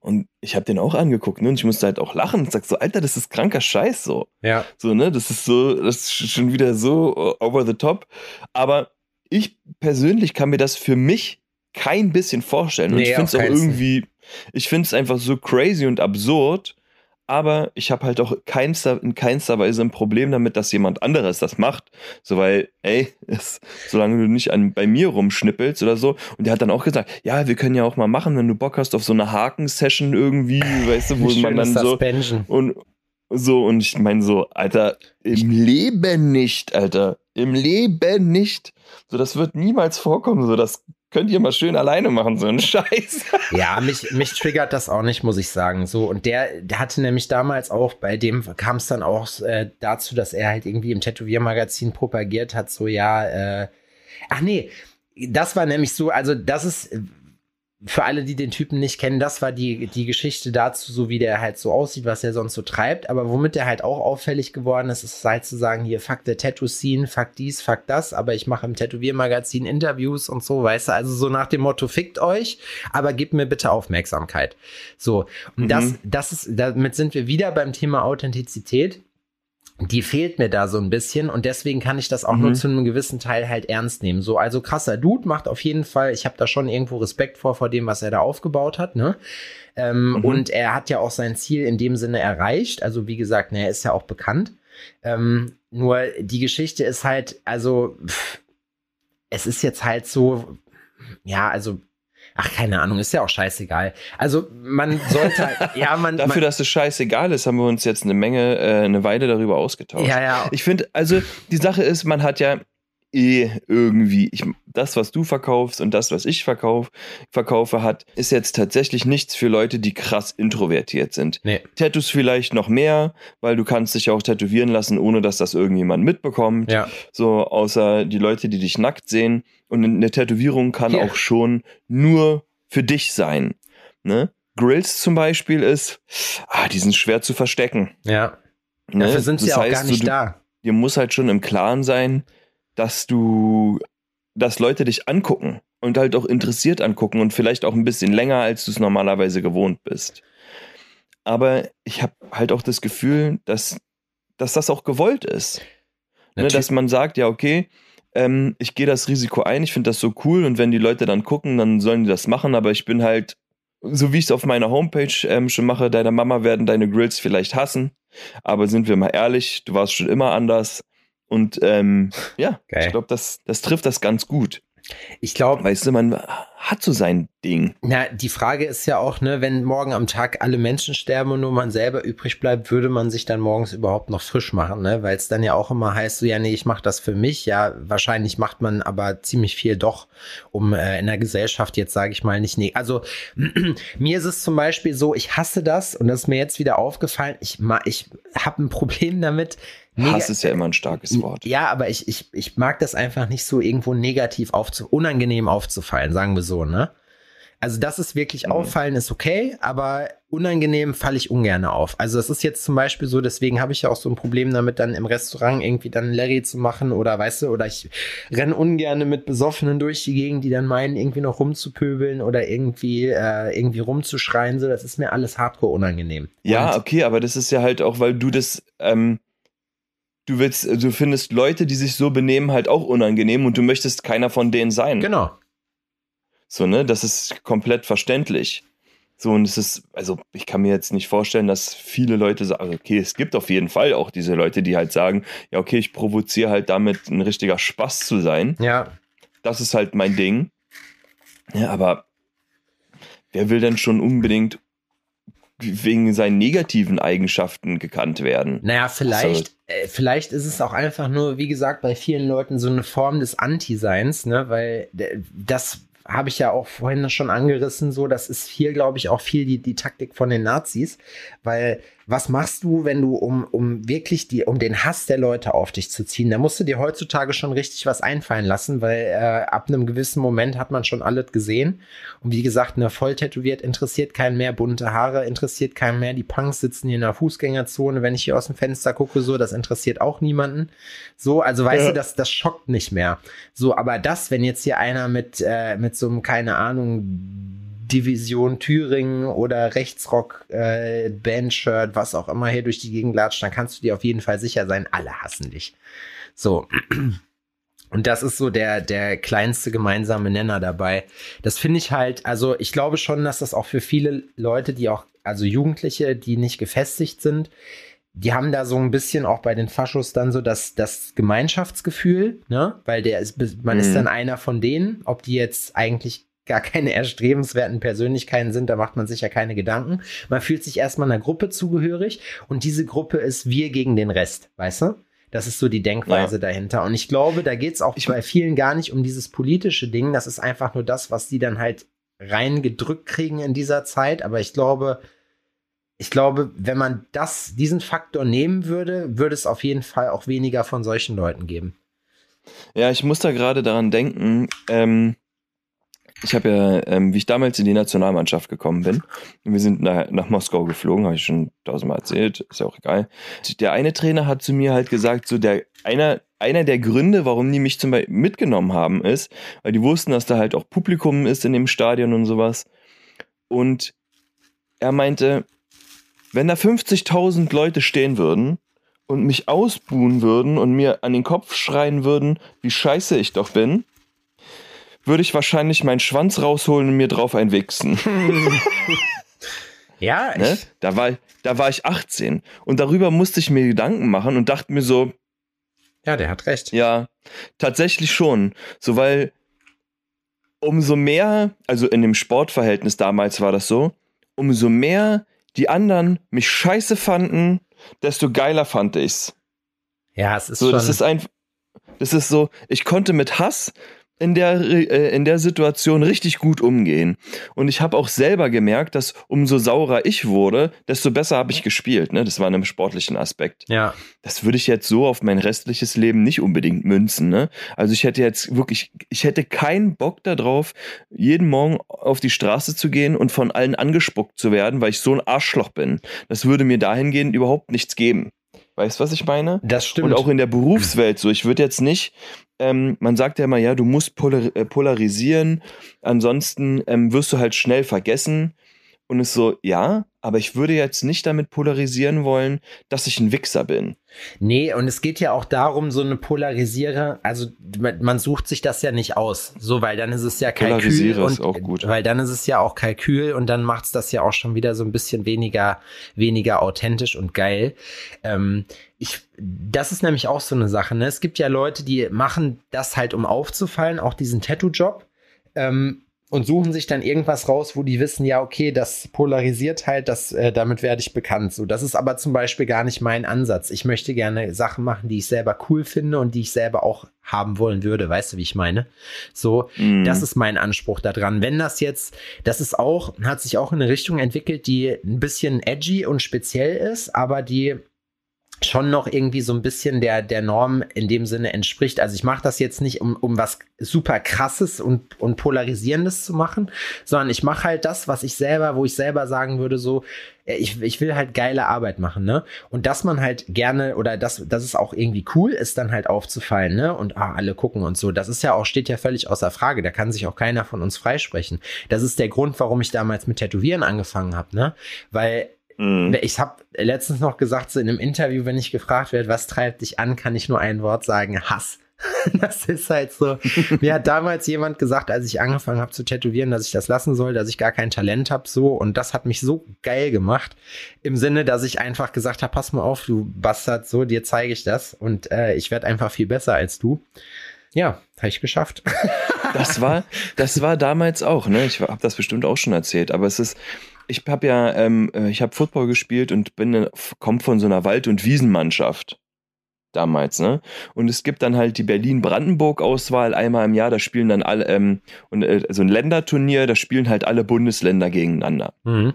Und ich habe den auch angeguckt, ne? Und ich musste halt auch lachen und sag so, Alter, das ist kranker Scheiß so. Ja. So, ne? Das ist so, das ist schon wieder so over the top. Aber ich persönlich kann mir das für mich kein bisschen vorstellen. Und nee, ich finde es auch irgendwie, ich finde es einfach so crazy und absurd, aber ich habe halt auch keinster, in keinster Weise ein Problem damit, dass jemand anderes das macht. So, weil, ey, es, solange du nicht an, bei mir rumschnippelst oder so. Und der hat dann auch gesagt, ja, wir können ja auch mal machen, wenn du Bock hast auf so eine Haken-Session irgendwie, weißt du, wo man dann so. Und, so, und ich meine so, Alter, im Leben nicht, Alter. Im Leben nicht. So, das wird niemals vorkommen. So, das könnt ihr mal schön alleine machen, so einen Scheiß. Ja, mich, mich triggert das auch nicht, muss ich sagen. So, und der, der hatte nämlich damals auch, bei dem kam es dann auch äh, dazu, dass er halt irgendwie im Tätowiermagazin propagiert hat, so ja, äh, ach nee, das war nämlich so, also das ist, für alle, die den Typen nicht kennen, das war die, die Geschichte dazu, so wie der halt so aussieht, was er sonst so treibt. Aber womit der halt auch auffällig geworden ist, ist halt zu sagen, hier, fuck der Tattoo-Scene, fuck dies, fuck das. Aber ich mache im Tätowiermagazin Interviews und so, weißt du, also so nach dem Motto, fickt euch, aber gebt mir bitte Aufmerksamkeit. So. Und mhm. das, das ist, damit sind wir wieder beim Thema Authentizität die fehlt mir da so ein bisschen und deswegen kann ich das auch mhm. nur zu einem gewissen Teil halt ernst nehmen. So, also krasser Dude macht auf jeden Fall, ich habe da schon irgendwo Respekt vor, vor dem, was er da aufgebaut hat, ne? Ähm, mhm. Und er hat ja auch sein Ziel in dem Sinne erreicht. Also, wie gesagt, ne, er ist ja auch bekannt. Ähm, nur die Geschichte ist halt, also, pff, es ist jetzt halt so, ja, also Ach, keine Ahnung, ist ja auch scheißegal. Also man sollte, ja, man. Dafür, man, dass es scheißegal ist, haben wir uns jetzt eine Menge, äh, eine Weile darüber ausgetauscht. Ja, ja. Ich finde, also die Sache ist, man hat ja eh irgendwie, ich, das, was du verkaufst und das, was ich verkauf, verkaufe, hat, ist jetzt tatsächlich nichts für Leute, die krass introvertiert sind. Nee. Tattoos vielleicht noch mehr, weil du kannst dich auch tätowieren lassen, ohne dass das irgendjemand mitbekommt. Ja. So, außer die Leute, die dich nackt sehen. Und eine Tätowierung kann ja. auch schon nur für dich sein. Ne? Grills zum Beispiel ist, ah, die sind schwer zu verstecken. Ja. Ne? Dafür sind sie das auch heißt, gar nicht du, da. Dir muss halt schon im Klaren sein, dass du, dass Leute dich angucken und halt auch interessiert angucken und vielleicht auch ein bisschen länger, als du es normalerweise gewohnt bist. Aber ich habe halt auch das Gefühl, dass, dass das auch gewollt ist. Ne, dass man sagt, ja, okay, ähm, ich gehe das Risiko ein, ich finde das so cool und wenn die Leute dann gucken, dann sollen die das machen, aber ich bin halt, so wie ich es auf meiner Homepage ähm, schon mache, deine Mama werden deine Grills vielleicht hassen, aber sind wir mal ehrlich, du warst schon immer anders und ähm, ja, Geil. ich glaube, das, das trifft das ganz gut. Ich glaube, weißt du, man hat so sein Ding. Na, die Frage ist ja auch, ne, wenn morgen am Tag alle Menschen sterben und nur man selber übrig bleibt, würde man sich dann morgens überhaupt noch frisch machen, ne? Weil es dann ja auch immer heißt, so ja, nee, ich mache das für mich. Ja, wahrscheinlich macht man aber ziemlich viel doch, um äh, in der Gesellschaft jetzt sage ich mal nicht nee. Also mir ist es zum Beispiel so, ich hasse das und das ist mir jetzt wieder aufgefallen. Ich ich habe ein Problem damit Hass ist ja immer ein starkes Wort. Ja, aber ich, ich, ich mag das einfach nicht so irgendwo negativ aufzu, unangenehm aufzufallen, sagen wir so, ne? Also, das ist wirklich mhm. auffallen, ist okay, aber unangenehm falle ich ungern auf. Also, das ist jetzt zum Beispiel so, deswegen habe ich ja auch so ein Problem damit, dann im Restaurant irgendwie dann Larry zu machen oder weißt du, oder ich renne ungern mit Besoffenen durch die Gegend, die dann meinen, irgendwie noch rumzupöbeln oder irgendwie, äh, irgendwie rumzuschreien. So, das ist mir alles hardcore unangenehm. Ja, Und okay, aber das ist ja halt auch, weil du das, ähm, du willst, du findest Leute, die sich so benehmen, halt auch unangenehm und du möchtest keiner von denen sein. Genau. So, ne, das ist komplett verständlich. So, und es ist, also ich kann mir jetzt nicht vorstellen, dass viele Leute sagen, okay, es gibt auf jeden Fall auch diese Leute, die halt sagen, ja, okay, ich provoziere halt damit ein richtiger Spaß zu sein. Ja. Das ist halt mein Ding. Ja, aber wer will denn schon unbedingt wegen seinen negativen Eigenschaften gekannt werden. Naja, vielleicht, äh, vielleicht ist es auch einfach nur, wie gesagt, bei vielen Leuten so eine Form des Anti-Seins, ne, weil das habe ich ja auch vorhin schon angerissen, so, das ist viel, glaube ich, auch viel die, die Taktik von den Nazis, weil was machst du, wenn du, um, um wirklich die, um den Hass der Leute auf dich zu ziehen, da musst du dir heutzutage schon richtig was einfallen lassen, weil äh, ab einem gewissen Moment hat man schon alles gesehen. Und wie gesagt, eine voll tätowiert interessiert keinen mehr, bunte Haare interessiert keinen mehr, die Punks sitzen hier in der Fußgängerzone, wenn ich hier aus dem Fenster gucke, so, das interessiert auch niemanden. So, also weißt ja. du, das, das schockt nicht mehr. So, aber das, wenn jetzt hier einer mit, äh, mit so einem, keine Ahnung, Division Thüringen oder Rechtsrock, äh, Bandshirt, was auch immer hier durch die Gegend latscht, dann kannst du dir auf jeden Fall sicher sein, alle hassen dich. So. Und das ist so der, der kleinste gemeinsame Nenner dabei. Das finde ich halt, also ich glaube schon, dass das auch für viele Leute, die auch, also Jugendliche, die nicht gefestigt sind, die haben da so ein bisschen auch bei den Faschos dann so das, das Gemeinschaftsgefühl, ne? Weil der ist, man mhm. ist dann einer von denen, ob die jetzt eigentlich gar keine erstrebenswerten Persönlichkeiten sind, da macht man sich ja keine Gedanken. Man fühlt sich erstmal einer Gruppe zugehörig und diese Gruppe ist wir gegen den Rest, weißt du? Das ist so die Denkweise ja. dahinter. Und ich glaube, da geht es auch ich bei vielen gar nicht um dieses politische Ding. Das ist einfach nur das, was die dann halt reingedrückt kriegen in dieser Zeit. Aber ich glaube, ich glaube, wenn man das, diesen Faktor nehmen würde, würde es auf jeden Fall auch weniger von solchen Leuten geben. Ja, ich muss da gerade daran denken, ähm, ich habe ja, ähm, wie ich damals in die Nationalmannschaft gekommen bin, wir sind nach, nach Moskau geflogen, habe ich schon tausendmal erzählt, ist ja auch egal. Der eine Trainer hat zu mir halt gesagt, so der einer einer der Gründe, warum die mich zum Beispiel mitgenommen haben, ist, weil die wussten, dass da halt auch Publikum ist in dem Stadion und sowas. Und er meinte, wenn da 50.000 Leute stehen würden und mich ausbuhen würden und mir an den Kopf schreien würden, wie scheiße ich doch bin, würde ich wahrscheinlich meinen Schwanz rausholen und mir drauf einwichsen. ja, ne? da, war, da war ich 18 und darüber musste ich mir Gedanken machen und dachte mir so, ja, der hat recht. Ja, tatsächlich schon. So, weil umso mehr, also in dem Sportverhältnis damals war das so, umso mehr die anderen mich scheiße fanden, desto geiler fand ich's. Ja, es ist so. Das ist ein, das ist so, ich konnte mit Hass in der, äh, in der Situation richtig gut umgehen. Und ich habe auch selber gemerkt, dass umso saurer ich wurde, desto besser habe ich gespielt. Ne? Das war in einem sportlichen Aspekt. Ja. Das würde ich jetzt so auf mein restliches Leben nicht unbedingt münzen. Ne? Also ich hätte jetzt wirklich, ich hätte keinen Bock darauf, jeden Morgen auf die Straße zu gehen und von allen angespuckt zu werden, weil ich so ein Arschloch bin. Das würde mir dahingehend überhaupt nichts geben. Weißt du, was ich meine? Das stimmt. Und auch in der Berufswelt so. Ich würde jetzt nicht ähm, man sagt ja immer, ja, du musst polar äh, polarisieren, ansonsten ähm, wirst du halt schnell vergessen. Und es so, ja, aber ich würde jetzt nicht damit polarisieren wollen, dass ich ein Wichser bin. Nee, und es geht ja auch darum, so eine Polarisiere, also man sucht sich das ja nicht aus, so, weil dann ist es ja Kalkül. Polarisiere und, ist auch gut. Weil dann ist es ja auch Kalkül und dann macht es das ja auch schon wieder so ein bisschen weniger, weniger authentisch und geil. Ähm, ich, das ist nämlich auch so eine Sache, ne? Es gibt ja Leute, die machen das halt, um aufzufallen, auch diesen Tattoo-Job. Ähm, und suchen sich dann irgendwas raus, wo die wissen, ja, okay, das polarisiert halt, das, äh, damit werde ich bekannt. So, das ist aber zum Beispiel gar nicht mein Ansatz. Ich möchte gerne Sachen machen, die ich selber cool finde und die ich selber auch haben wollen würde. Weißt du, wie ich meine? So, mm. das ist mein Anspruch daran. Wenn das jetzt, das ist auch, hat sich auch in eine Richtung entwickelt, die ein bisschen edgy und speziell ist, aber die schon noch irgendwie so ein bisschen der, der Norm in dem Sinne entspricht. Also ich mache das jetzt nicht, um, um was super krasses und, und polarisierendes zu machen, sondern ich mache halt das, was ich selber, wo ich selber sagen würde, so, äh, ich, ich will halt geile Arbeit machen, ne? Und dass man halt gerne oder dass, dass es auch irgendwie cool ist, dann halt aufzufallen, ne? Und ah, alle gucken und so. Das ist ja auch, steht ja völlig außer Frage. Da kann sich auch keiner von uns freisprechen. Das ist der Grund, warum ich damals mit Tätowieren angefangen habe, ne? Weil Mhm. Ich habe letztens noch gesagt, so in einem Interview, wenn ich gefragt werde, was treibt dich an, kann ich nur ein Wort sagen, Hass. Das ist halt so. Mir hat damals jemand gesagt, als ich angefangen habe zu tätowieren, dass ich das lassen soll, dass ich gar kein Talent habe, so. Und das hat mich so geil gemacht. Im Sinne, dass ich einfach gesagt habe, pass mal auf, du Bastard, so, dir zeige ich das. Und äh, ich werde einfach viel besser als du. Ja, habe ich geschafft. Das war, das war damals auch, ne? Ich habe das bestimmt auch schon erzählt, aber es ist, ich habe ja, ähm, äh, ich habe Football gespielt und bin komme von so einer Wald- und Wiesenmannschaft damals, ne? Und es gibt dann halt die Berlin-Brandenburg-Auswahl einmal im Jahr, da spielen dann alle, ähm, und äh, so ein Länderturnier, da spielen halt alle Bundesländer gegeneinander. Mhm.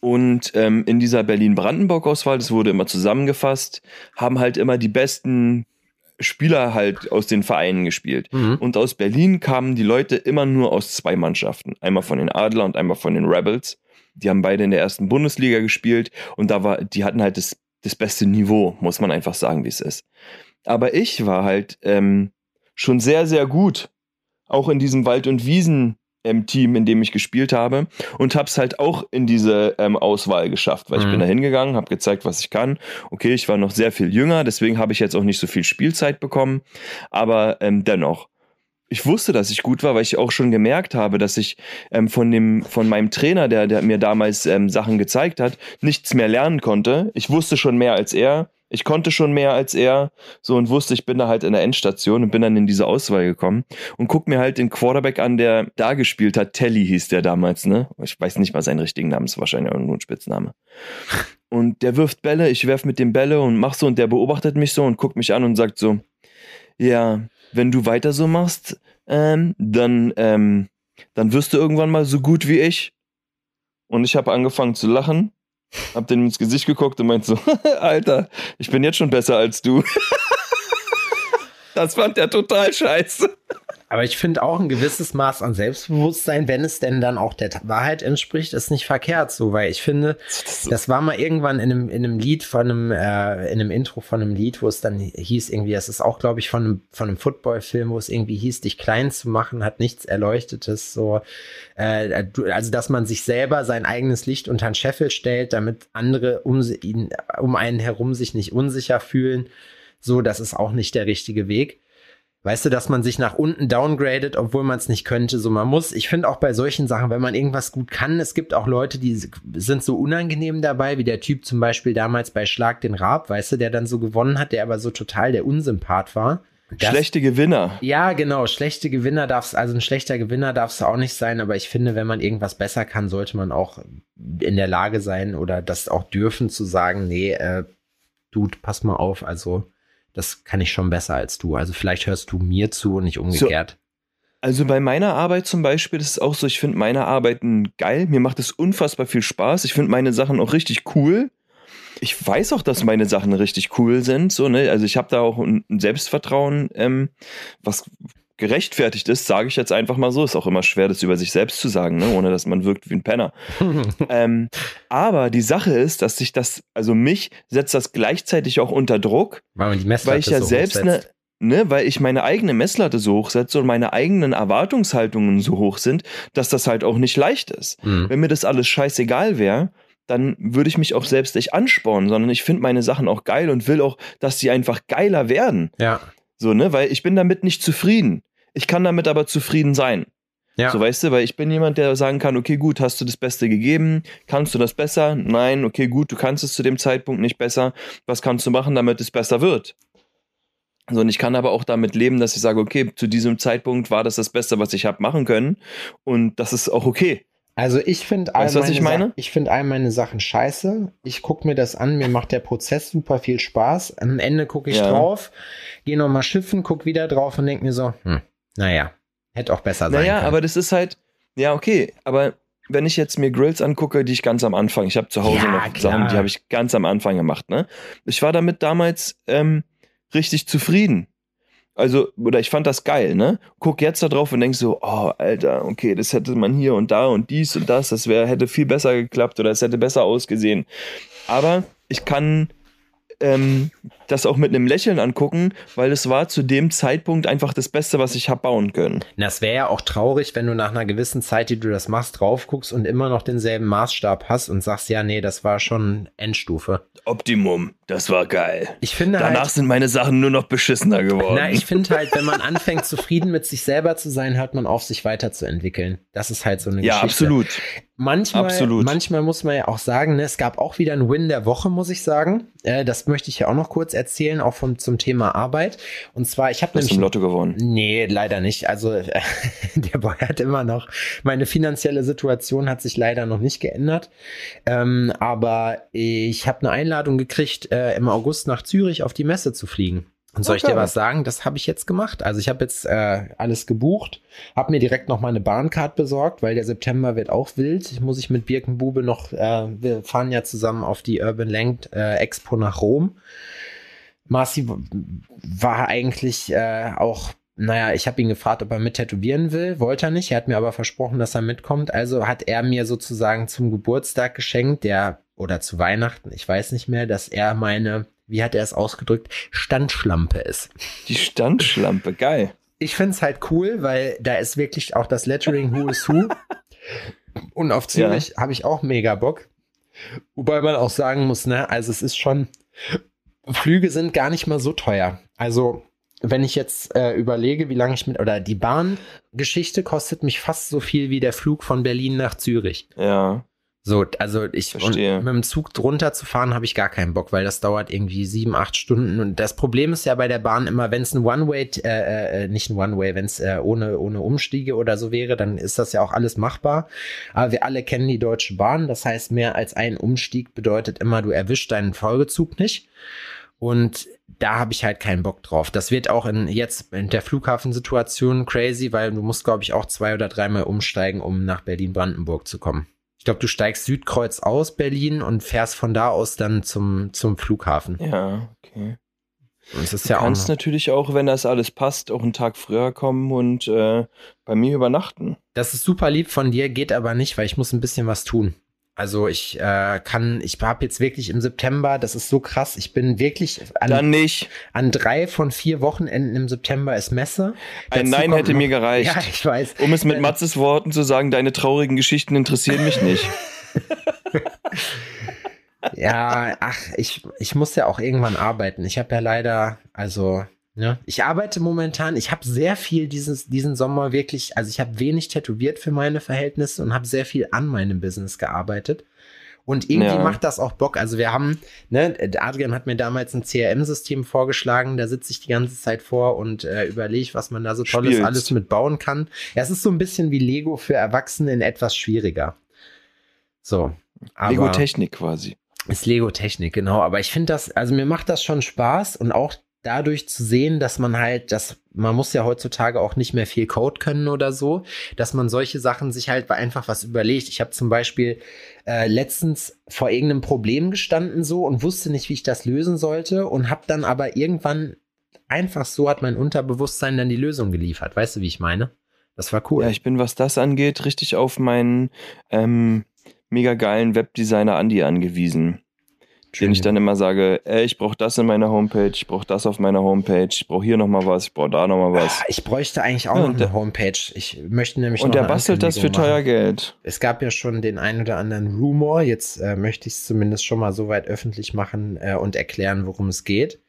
Und ähm, in dieser Berlin-Brandenburg-Auswahl, das wurde immer zusammengefasst, haben halt immer die besten Spieler halt aus den Vereinen gespielt. Mhm. Und aus Berlin kamen die Leute immer nur aus zwei Mannschaften. Einmal von den Adler und einmal von den Rebels. Die haben beide in der ersten Bundesliga gespielt und da war, die hatten halt das, das beste Niveau, muss man einfach sagen, wie es ist. Aber ich war halt ähm, schon sehr, sehr gut. Auch in diesem Wald- und Wiesen ähm, Team, in dem ich gespielt habe und habe es halt auch in diese ähm, Auswahl geschafft, weil mhm. ich bin mhm. da hingegangen, habe gezeigt, was ich kann. Okay, ich war noch sehr viel jünger, deswegen habe ich jetzt auch nicht so viel Spielzeit bekommen, aber ähm, dennoch. Ich wusste, dass ich gut war, weil ich auch schon gemerkt habe, dass ich ähm, von dem von meinem Trainer, der, der mir damals ähm, Sachen gezeigt hat, nichts mehr lernen konnte. Ich wusste schon mehr als er ich konnte schon mehr als er, so und wusste, ich bin da halt in der Endstation und bin dann in diese Auswahl gekommen und guck mir halt den Quarterback an, der da gespielt hat. Telly hieß der damals, ne? Ich weiß nicht mal seinen richtigen Namen, ist wahrscheinlich nur ein Spitzname. Und der wirft Bälle, ich werf mit dem Bälle und mach so und der beobachtet mich so und guckt mich an und sagt so, ja, wenn du weiter so machst, ähm, dann, ähm, dann wirst du irgendwann mal so gut wie ich. Und ich habe angefangen zu lachen hab dem ins Gesicht geguckt und meint so, Alter, ich bin jetzt schon besser als du. das fand er total scheiße. Aber ich finde auch ein gewisses Maß an Selbstbewusstsein, wenn es denn dann auch der Wahrheit entspricht, ist nicht verkehrt so, weil ich finde, das war mal irgendwann in einem, in einem Lied von einem, äh, in einem Intro von einem Lied, wo es dann hieß irgendwie, das ist auch, glaube ich, von einem, von einem Footballfilm, wo es irgendwie hieß, dich klein zu machen, hat nichts Erleuchtetes, so, äh, also, dass man sich selber sein eigenes Licht unter den Scheffel stellt, damit andere um, ihn, um einen herum sich nicht unsicher fühlen. So, das ist auch nicht der richtige Weg. Weißt du, dass man sich nach unten downgradet, obwohl man es nicht könnte. So, man muss, ich finde auch bei solchen Sachen, wenn man irgendwas gut kann, es gibt auch Leute, die sind so unangenehm dabei, wie der Typ zum Beispiel damals bei Schlag den Raab, weißt du, der dann so gewonnen hat, der aber so total der Unsympath war. Das, schlechte Gewinner. Ja, genau. Schlechte Gewinner darf also ein schlechter Gewinner darf es auch nicht sein, aber ich finde, wenn man irgendwas besser kann, sollte man auch in der Lage sein oder das auch dürfen zu sagen, nee, äh, Dude, pass mal auf, also das kann ich schon besser als du. Also vielleicht hörst du mir zu und nicht umgekehrt. So, also bei meiner Arbeit zum Beispiel ist es auch so, ich finde meine Arbeiten geil. Mir macht es unfassbar viel Spaß. Ich finde meine Sachen auch richtig cool. Ich weiß auch, dass meine Sachen richtig cool sind. So, ne? Also ich habe da auch ein Selbstvertrauen, ähm, was gerechtfertigt ist, sage ich jetzt einfach mal so. Ist auch immer schwer, das über sich selbst zu sagen, ne? ohne dass man wirkt wie ein Penner. ähm, aber die Sache ist, dass sich das, also mich setzt das gleichzeitig auch unter Druck, weil, weil ich ja so selbst eine ne, weil ich meine eigene Messlatte so hoch setze und meine eigenen Erwartungshaltungen so hoch sind, dass das halt auch nicht leicht ist. Mhm. Wenn mir das alles scheißegal wäre, dann würde ich mich auch selbst nicht anspornen, sondern ich finde meine Sachen auch geil und will auch, dass sie einfach geiler werden. Ja. So, ne, weil ich bin damit nicht zufrieden. Ich kann damit aber zufrieden sein. Ja. So, weißt du, weil ich bin jemand, der sagen kann, okay, gut, hast du das Beste gegeben? Kannst du das besser? Nein, okay, gut, du kannst es zu dem Zeitpunkt nicht besser. Was kannst du machen, damit es besser wird? So, und ich kann aber auch damit leben, dass ich sage, okay, zu diesem Zeitpunkt war das das Beste, was ich habe machen können. Und das ist auch okay. Also ich finde all, meine ich meine? Sa- ich find all meine Sachen scheiße. Ich gucke mir das an, mir macht der Prozess super viel Spaß. Am Ende gucke ich Ja. drauf, gehe nochmal schiffen, guck wieder drauf und denke mir so, hm, naja, hätte auch besser sein Naja, können. aber das ist halt, ja, okay, aber wenn ich jetzt mir Grills angucke, die ich ganz am Anfang, ich habe zu Hause Ja, noch klar. Sachen, die habe ich ganz am Anfang gemacht, ne? Ich war damit damals ähm, richtig zufrieden. Also, oder ich fand das geil, ne? Guck jetzt da drauf und denk so, oh, Alter, okay, das hätte man hier und da und dies und das, das wäre, hätte viel besser geklappt oder es hätte besser ausgesehen. Aber ich kann ähm, das auch mit einem Lächeln angucken, weil es war zu dem Zeitpunkt einfach das Beste, was ich hab bauen können. Das wäre ja auch traurig, wenn du nach einer gewissen Zeit, die du das machst, drauf guckst und immer noch denselben Maßstab hast und sagst, ja, nee, das war schon Endstufe. Optimum, das war geil. Ich finde Danach halt, sind meine Sachen nur noch beschissener geworden. na, ich finde halt, wenn man anfängt, zufrieden mit sich selber zu sein, hört man auf, sich weiterzuentwickeln. Das ist halt so eine ja, Geschichte. absolut. Manchmal, Absolut. manchmal muss man ja auch sagen, ne, es gab auch wieder einen Win der Woche, muss ich sagen. Äh, das möchte ich ja auch noch kurz erzählen, auch vom, zum Thema Arbeit. Und zwar, ich habe hast nämlich im Lotto gewonnen. Nee, leider nicht. Also äh, der Boy hat immer noch, meine finanzielle Situation hat sich leider noch nicht geändert. Ähm, aber ich habe eine Einladung gekriegt, äh, im August nach Zürich auf die Messe zu fliegen. Und soll ich Okay. dir was sagen? Das habe ich jetzt gemacht. Also ich habe jetzt äh, alles gebucht, habe mir direkt noch mal eine Bahncard besorgt, weil der September wird auch wild. Ich muss ich mit Birkenbube noch, äh, wir fahren ja zusammen auf die Urban Length äh, Expo nach Rom. Marci war eigentlich äh, auch, naja, ich habe ihn gefragt, ob er mit tätowieren will. Wollte er nicht. Er hat mir aber versprochen, dass er mitkommt. Also hat er mir sozusagen zum Geburtstag geschenkt, der, oder zu Weihnachten, ich weiß nicht mehr, dass er meine, wie hat er es ausgedrückt, Standschlampe ist. Die Standschlampe, geil. Ich find's halt cool, weil da ist wirklich auch das Lettering Who is Who. Und auf Zürich habe ich auch mega Bock. Wobei man auch sagen muss, ne, also es ist schon, Flüge sind gar nicht mal so teuer. Also, wenn ich jetzt äh, überlege, wie lange ich mit, oder die Bahngeschichte kostet mich fast so viel wie der Flug von Berlin nach Zürich. Ja. So, also ich Verstehe. mit dem Zug drunter zu fahren, habe ich gar keinen Bock, weil das dauert irgendwie sieben, acht Stunden. Und das Problem ist ja bei der Bahn immer, wenn es ein One-Way, äh, äh, nicht ein One-Way, wenn es äh, ohne, ohne Umstiege oder so wäre, dann ist das ja auch alles machbar. Aber wir alle kennen die Deutsche Bahn. Das heißt, mehr als ein Umstieg bedeutet immer, du erwischst deinen Folgezug nicht. Und da habe ich halt keinen Bock drauf. Das wird auch in jetzt in der Flughafensituation crazy, weil du musst, glaube ich, auch zwei oder dreimal umsteigen, um nach Berlin-Brandenburg zu kommen. Ich glaube, du steigst Südkreuz aus Berlin und fährst von da aus dann zum, zum Flughafen. Ja, okay. Und es ist Du ja auch. kannst Noch, natürlich auch, wenn das alles passt, auch einen Tag früher kommen und äh, bei mir übernachten. das ist super lieb von dir, geht aber nicht, weil ich muss ein bisschen was tun. Also ich äh, kann, ich habe jetzt wirklich im September, das ist so krass, ich bin wirklich an, Dann nicht. an drei von vier Wochenenden im September ist Messe. Ein Dazu Nein hätte noch- mir gereicht. Ja, ich weiß. Um es mit Matzes Worten zu sagen, deine traurigen Geschichten interessieren mich nicht. Ja, ach, ich, ich muss ja auch irgendwann arbeiten. Ich habe ja leider, also, ne, ich arbeite momentan, ich habe sehr viel dieses, diesen Sommer wirklich, also ich habe wenig tätowiert für meine Verhältnisse und habe sehr viel an meinem Business gearbeitet. Und irgendwie Ja. macht das auch Bock. Also wir haben, ne, der Adrian hat mir damals ein CRM-System vorgeschlagen, da sitze ich die ganze Zeit vor und äh, überlege, was man da so tolles Spielst. alles mit bauen kann. Ja, es ist so ein bisschen wie Lego für Erwachsene in etwas schwieriger. So. aber- Lego-Technik quasi. ist Lego-Technik, genau. Aber ich finde das, also mir macht das schon Spaß und auch dadurch zu sehen, dass man halt, dass man muss ja heutzutage auch nicht mehr viel Code können oder so, dass man solche Sachen sich halt einfach was überlegt. Ich habe zum Beispiel äh, letztens vor irgendeinem Problem gestanden so und wusste nicht, wie ich das lösen sollte und habe dann aber irgendwann einfach so hat mein Unterbewusstsein dann die Lösung geliefert. Weißt du, wie ich meine? Das war cool. Ja, ich bin, was das angeht, richtig auf meinen ähm, mega geilen Webdesigner Andy angewiesen. Den ich dann immer sage, ey, ich brauche das in meiner Homepage, ich brauche das auf meiner Homepage, ich brauche hier nochmal was, ich brauche da nochmal was. Ah, Ich bräuchte eigentlich auch Ja, noch eine Homepage. Ich möchte nämlich Und noch der bastelt das für Ankündigung teuer machen. Geld. Es gab ja schon den ein oder anderen Rumor. Jetzt äh, möchte ich es zumindest schon mal so weit öffentlich machen äh, und erklären, worum es geht.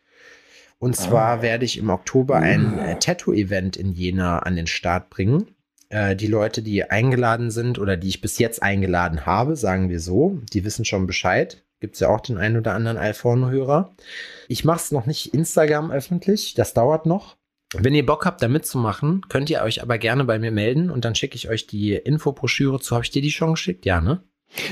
Und zwar werde ich im Oktober ein äh, Tattoo-Event in Jena an den Start bringen. Äh, die Leute, die eingeladen sind oder die ich bis jetzt eingeladen habe, sagen wir so, die wissen schon Bescheid. Gibt es ja auch den einen oder anderen Alforno-Hörer. Ich mache es noch nicht Instagram öffentlich, das dauert noch. Wenn ihr Bock habt, da mitzumachen, könnt ihr euch aber gerne bei mir melden und dann schicke ich euch die Infobroschüre zu. Habe ich dir die schon geschickt? Ja, ne?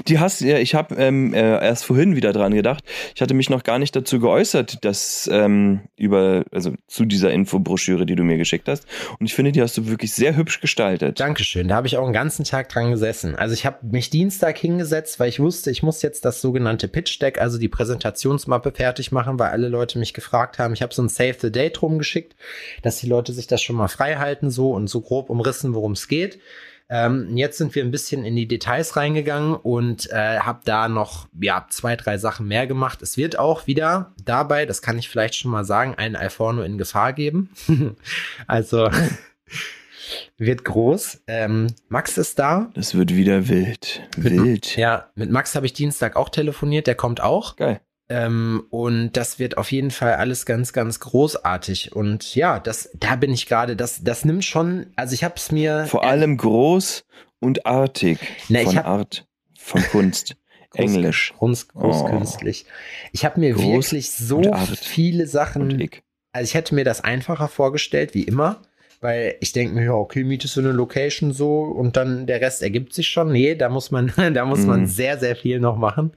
Die hast ja, ich habe ähm, äh, erst vorhin wieder dran gedacht. Ich hatte mich noch gar nicht dazu geäußert, dass ähm, über, also zu dieser Infobroschüre, die du mir geschickt hast. Und ich finde, die hast du wirklich sehr hübsch gestaltet. Dankeschön. Da habe ich auch einen ganzen Tag dran gesessen. Also ich habe mich Dienstag hingesetzt, weil ich wusste, ich muss jetzt das sogenannte Pitch Deck, also die Präsentationsmappe fertig machen, weil alle Leute mich gefragt haben. Ich habe so ein Save the Date rumgeschickt, dass die Leute sich das schon mal frei halten so und so grob umrissen, worum es geht. Ähm, jetzt sind wir ein bisschen in die Details reingegangen und äh, habe da noch ja zwei, drei Sachen mehr gemacht. Es wird auch wieder dabei, das kann ich vielleicht schon mal sagen, einen Alforno in Gefahr geben. also wird groß. Ähm, Max ist da. Das wird wieder wild. Wild. Ja, mit Max habe ich Dienstag auch telefoniert, der kommt auch. Geil. Ähm, und das wird auf jeden Fall alles ganz, ganz großartig. Und ja, das, da bin ich gerade, das, das nimmt schon, also ich habe es mir. Vor allem groß und artig. Na, von hab- Art, von Kunst. Englisch. Groß, groß Oh. Ich habe mir Groß wirklich so viele Sachen. Also ich hätte mir das einfacher vorgestellt, wie immer. Weil ich denke mir, ja, okay, mietest du eine Location so und dann der Rest ergibt sich schon. Nee, da muss man, da muss man Mhm. sehr, sehr viel noch machen.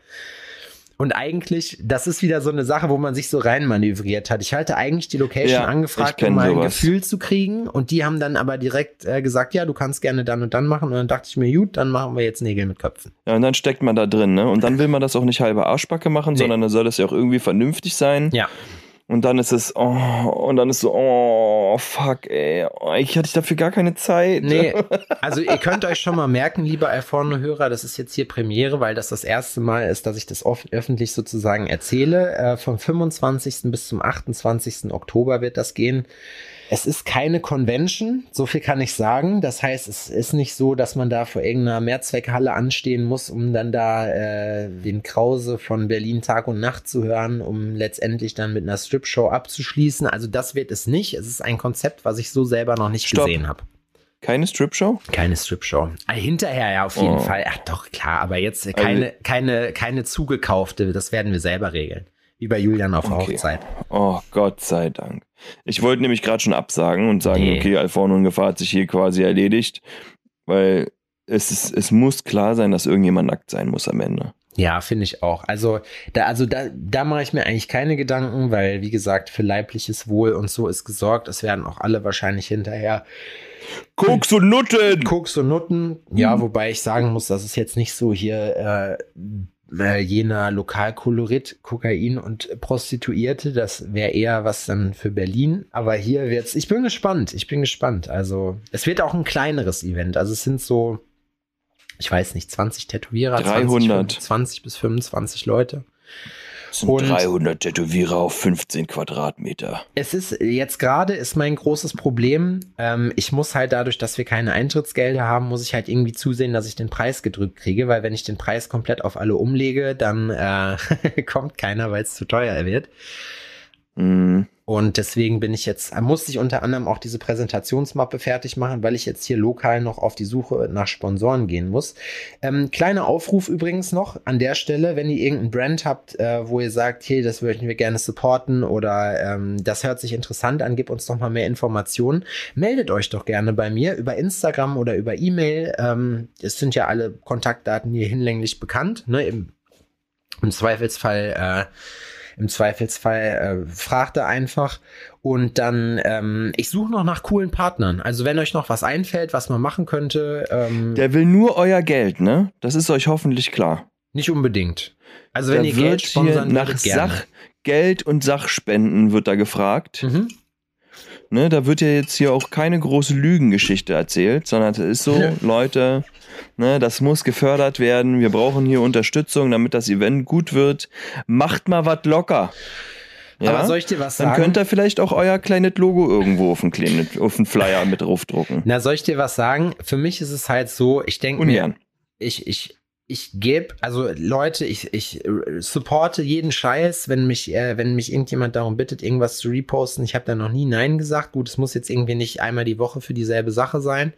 Und eigentlich, das ist wieder so eine Sache, wo man sich so reinmanövriert hat. Ich hatte eigentlich die Location Ja, angefragt, um mal ein sowas. Gefühl zu kriegen. Und die haben dann aber direkt äh, gesagt, ja, du kannst gerne dann und dann machen. Und dann dachte ich mir, gut, dann machen wir jetzt Nägel mit Köpfen. Ja, und dann steckt man da drin, ne? Und dann will man das auch nicht halbe Arschbacke machen, Nee. sondern dann soll das ja auch irgendwie vernünftig sein. Ja. Und dann ist es, oh, und dann ist so, oh, fuck, ey, eigentlich hatte ich dafür gar keine Zeit. Nee, also ihr könnt euch schon mal merken, lieber Alforno-Hörer, das ist jetzt hier Premiere, weil das das erste Mal ist, dass ich das öffentlich sozusagen erzähle. Äh, vom 25. bis zum 28. Oktober wird das gehen. Es ist keine Convention, so viel kann ich sagen. Das heißt, es ist nicht so, dass man da vor irgendeiner Mehrzweckhalle anstehen muss, um dann da äh, den Krause von Berlin Tag und Nacht zu hören, um letztendlich dann mit einer Strip-Show abzuschließen. Also das wird es nicht. Es ist ein Konzept, was ich so selber noch nicht Stopp. gesehen habe. Keine Strip-Show? Keine Strip-Show. Ah, hinterher ja auf jeden Oh. Fall. Ach doch, klar, aber jetzt keine, keine, keine zugekaufte, das werden wir selber regeln. Wie bei Julian auf Okay. Hochzeit. Oh, Gott sei Dank. Ich wollte nämlich gerade schon absagen und sagen, Nee. okay, Alforno in Gefahr hat sich hier quasi erledigt, weil es, ist, es muss klar sein, dass irgendjemand nackt sein muss am Ende. Ja, finde ich auch. Also da, also da, da mache ich mir eigentlich keine Gedanken, weil wie gesagt, für leibliches Wohl und so ist gesorgt. Es werden auch alle wahrscheinlich hinterher Koks und Nutten! Koks und Nutten. Ja, wobei ich sagen muss, das ist jetzt nicht so hier äh, äh, jener Lokalkolorit, Kokain und Prostituierte. Das wäre eher was dann für Berlin. Aber hier wird's. Ich bin gespannt. Ich bin gespannt. Also es wird auch ein kleineres Event. Also es sind so, ich weiß nicht, 20 Tätowierer, 300. 20, 20 bis 25 Leute. Das sind Und- 300 Tätowierer auf 15 Quadratmeter. Es ist jetzt gerade ist mein großes Problem. Ähm, ich muss halt dadurch, dass wir keine Eintrittsgelder haben, muss ich halt irgendwie zusehen, dass ich den Preis gedrückt kriege, weil wenn ich den Preis komplett auf alle umlege, dann äh, kommt keiner, weil es zu teuer wird. Mhm. Und deswegen bin ich jetzt, musste ich unter anderem auch diese Präsentationsmappe fertig machen, weil ich jetzt hier lokal noch auf die Suche nach Sponsoren gehen muss. Ähm, kleiner Aufruf übrigens noch an der Stelle, wenn ihr irgendeinen Brand habt, äh, wo ihr sagt, hey, das möchten wir gerne supporten oder ähm, das hört sich interessant an, gib uns doch mal mehr Informationen, meldet euch doch gerne bei mir über Instagram oder über E-Mail. Ähm, es sind ja alle Kontaktdaten hier hinlänglich bekannt. Ne? Im, Im Zweifelsfall äh, im Zweifelsfall äh, fragt er einfach. Und dann, ähm, ich suche noch nach coolen Partnern. Also wenn euch noch was einfällt, was man machen könnte, ähm, Der will nur euer Geld, ne? Das ist euch hoffentlich klar. nicht unbedingt. Also wenn da ihr Geld sponsern nach Geld und Sachspenden wird da gefragt. Mhm. Ne, da wird ja jetzt hier auch keine große Lügengeschichte erzählt, sondern es ist so. Leute, ne, das muss gefördert werden. Wir brauchen hier Unterstützung, damit das Event gut wird. Macht mal was locker. Ja? Aber soll ich dir was Dann sagen? könnt ihr vielleicht auch euer kleines Logo irgendwo auf den, kleinen, auf den Flyer mit draufdrucken. Na, soll ich dir was sagen? Für mich ist es halt so, ich denke mir, ich, ich, ich gebe, also Leute, ich, ich äh, supporte jeden Scheiß, wenn mich, äh, wenn mich irgendjemand darum bittet, irgendwas zu reposten. Ich habe da noch nie Nein gesagt. Gut, es muss jetzt irgendwie nicht einmal die Woche für dieselbe Sache sein.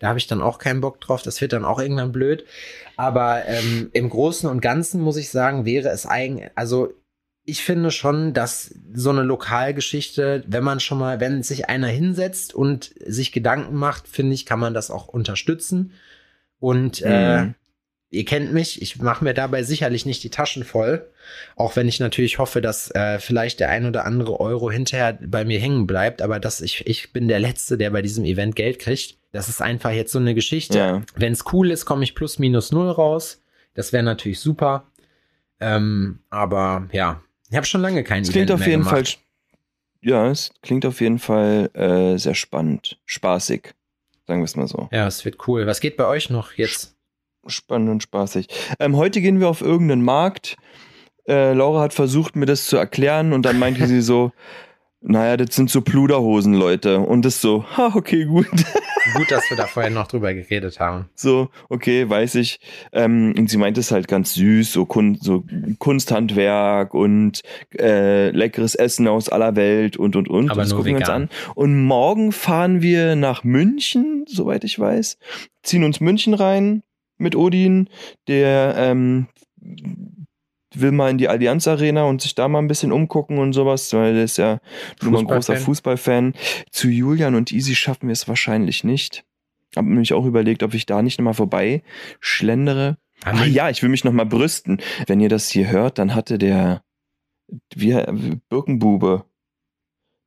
Da habe ich dann auch keinen Bock drauf. Das wird dann auch irgendwann blöd. Aber ähm, im Großen und Ganzen muss ich sagen, wäre es eigentlich, also ich finde schon, dass so eine Lokalgeschichte, wenn man schon mal, wenn sich einer hinsetzt und sich Gedanken macht, finde ich, kann man das auch unterstützen. Und äh, Mhm. Ihr kennt mich, ich mache mir dabei sicherlich nicht die Taschen voll, auch wenn ich natürlich hoffe, dass äh, vielleicht der ein oder andere Euro hinterher bei mir hängen bleibt, aber dass ich, ich bin der Letzte, der bei diesem Event Geld kriegt. Das ist einfach jetzt so eine Geschichte. Ja. Wenn es cool ist, komme ich plus minus null raus. Das wäre natürlich super. Ähm, aber ja, ich habe schon lange kein Es Event klingt auf mehr jeden gemacht. Fall, ja, es klingt auf jeden Fall äh, sehr spannend, spaßig, sagen wir es mal so. Ja, es wird cool. Was geht bei euch noch jetzt? Spannend und spaßig. Ähm, heute gehen wir auf irgendeinen Markt. Äh, Laura hat versucht, mir das zu erklären und dann meinte sie so, naja, das sind so Pluderhosen, Leute. Und das so, ha, okay, gut. Gut, dass wir da vorher noch drüber geredet haben. So, okay, weiß ich. Ähm, und sie meint es halt ganz süß, so, Kun so Kunsthandwerk und äh, leckeres Essen aus aller Welt und und und. Aber das nur gucken wir uns vegan. an. Und morgen fahren wir nach München, soweit ich weiß. Ziehen uns München rein mit Odin, der ähm, will mal in die Allianz Arena und sich da mal ein bisschen umgucken und sowas, weil der ist ja nun mal ein großer Fußballfan. Zu Julian und Easy schaffen wir es wahrscheinlich nicht. Hab nämlich auch überlegt, ob ich da nicht nochmal vorbei schlendere. Haben Ach ja, ich will mich nochmal brüsten. Wenn ihr das hier hört, dann hatte der wie, Birkenbube,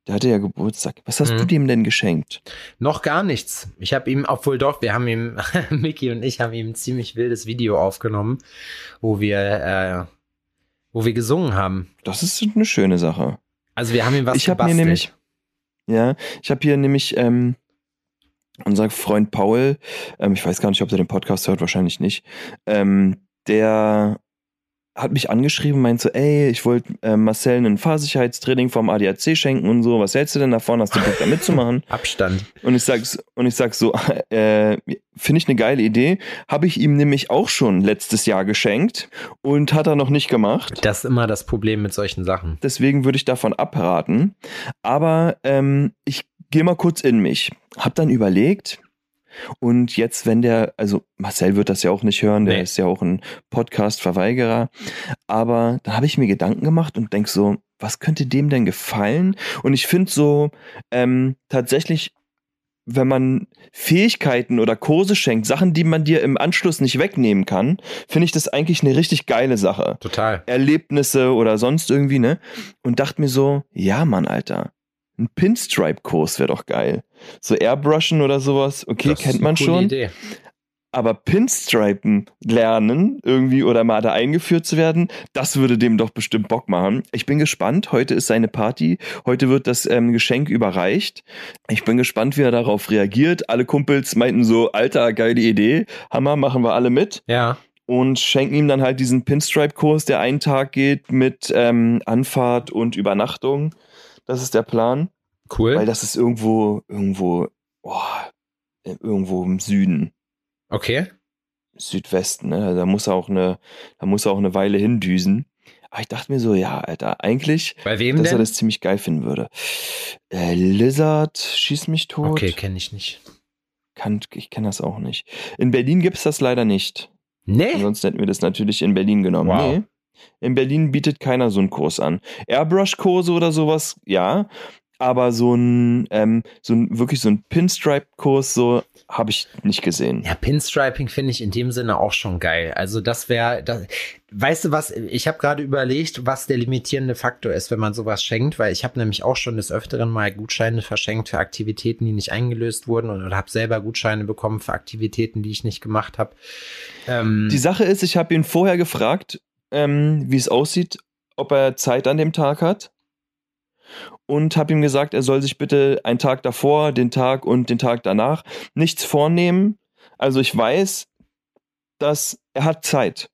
der hatte ja Geburtstag. Was hast Mhm. du dem denn geschenkt? Noch gar nichts. Ich habe ihm, obwohl doch, wir haben ihm, Mickey und ich haben ihm ein ziemlich wildes Video aufgenommen, wo wir, äh, wo wir gesungen haben. Das ist eine schöne Sache. Also wir haben ihm was ich habe mir gebastelt. nämlich, ja, ich habe hier nämlich ähm, unser Freund Paul, ähm, ich weiß gar nicht, ob er den Podcast hört, wahrscheinlich nicht, ähm, der hat mich angeschrieben, meint so, ey, ich wollte äh, Marcel ein Fahrsicherheitstraining vom ADAC schenken und so, was hältst du denn davon, hast du Bock da mitzumachen? Abstand. Und ich sag's, und ich sag so, äh, finde ich eine geile Idee. Habe ich ihm nämlich auch schon letztes Jahr geschenkt und hat er noch nicht gemacht. Das ist immer das Problem mit solchen Sachen. Deswegen würde ich davon abraten. Aber ähm, ich gehe mal kurz in mich. Hab dann überlegt. Und jetzt, wenn der, also Marcel wird das ja auch nicht hören, der Nee. ist ja auch ein Podcast-Verweigerer. Aber da habe ich mir Gedanken gemacht und denk so, was könnte dem denn gefallen? Und ich finde so ähm, tatsächlich, wenn man Fähigkeiten oder Kurse schenkt, Sachen, die man dir im Anschluss nicht wegnehmen kann, finde ich das eigentlich eine richtig geile Sache. Total. Erlebnisse oder sonst irgendwie, ne? Und dachte mir so, ja, Mann, Alter. Ein Pinstripe-Kurs wäre doch geil. So Airbrushen oder sowas, okay, Das kennt man schon. Idee. Aber Pinstripen lernen irgendwie oder mal da eingeführt zu werden, das würde dem doch bestimmt Bock machen. Ich bin gespannt. Heute ist seine Party. Heute wird das ähm, Geschenk überreicht. Ich bin gespannt, wie er darauf reagiert. Alle Kumpels meinten so, Alter, geile Idee. Hammer, machen wir alle mit Ja. und schenken ihm dann halt diesen Pinstripe-Kurs, der einen Tag geht mit ähm, Anfahrt und Übernachtung. Das ist der Plan, Cool. weil das ist irgendwo, irgendwo, oh, irgendwo im Süden, Okay. Südwesten. Ne? Da muss er auch eine, da muss er auch eine Weile hindüsen. Aber ich dachte mir so, ja, Alter, eigentlich, Bei wem dass er denn? das ziemlich geil finden würde. Äh, Lizard, schieß mich tot. Okay, kenne ich nicht. Kann, ich kenne das auch nicht. In Berlin gibt's das leider nicht. Nee. Ansonsten hätten wir das natürlich in Berlin genommen. Wow. Nee. In Berlin bietet keiner so einen Kurs an. Airbrush-Kurse oder sowas, ja. Aber so ein, ähm, so ein, wirklich so ein Pinstripe-Kurs, so habe ich nicht gesehen. Ja, Pinstriping finde ich in dem Sinne auch schon geil. Also das wäre, das, weißt du was, ich habe gerade überlegt, was der limitierende Faktor ist, wenn man sowas schenkt, weil ich habe nämlich auch schon des Öfteren mal Gutscheine verschenkt für Aktivitäten, die nicht eingelöst wurden und, oder habe selber Gutscheine bekommen für Aktivitäten, die ich nicht gemacht habe. Ähm, Die Sache ist, ich habe ihn vorher gefragt, ähm, wie es aussieht, ob er Zeit an dem Tag hat. und habe ihm gesagt, er soll sich bitte einen Tag davor, den Tag und den Tag danach nichts vornehmen. Also ich weiß, dass er hat Zeit.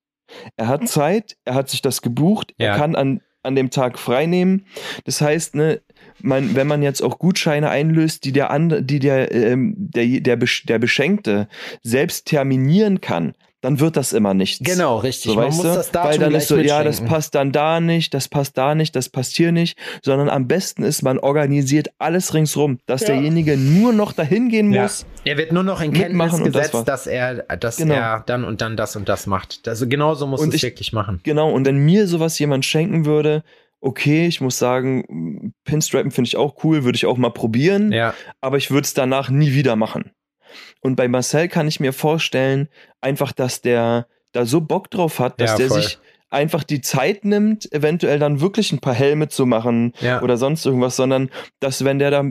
Er hat Zeit, er hat sich das gebucht, Ja. er kann an, an dem Tag frei nehmen. Das heißt, ne, man, wenn man jetzt auch Gutscheine einlöst, die der andere, die der, ähm, der, der, der Beschenkte selbst terminieren kann, dann wird das immer nichts. Genau, richtig. So, Man weißt muss du? das Datum Weil dann ist so, ja, das passt dann da nicht, das passt da nicht, das passt hier nicht, sondern am besten ist, man organisiert alles ringsrum, dass Ja. derjenige nur noch dahin gehen Ja. muss. Er wird nur noch in Kenntnis das gesetzt, war's. dass er, dass Genau. er dann und dann das und das macht. Also genauso muss Und es ich- wirklich machen. Genau, und wenn mir sowas jemand schenken würde, okay, ich muss sagen, Pinstrappen finde ich auch cool, würde ich auch mal probieren, Ja, aber ich würde es danach nie wieder machen. Und bei Marcel kann ich mir vorstellen, einfach, dass der da so Bock drauf hat, dass Ja, der voll. sich einfach die Zeit nimmt, eventuell dann wirklich ein paar Helme zu machen ja. oder sonst irgendwas, sondern dass wenn der da,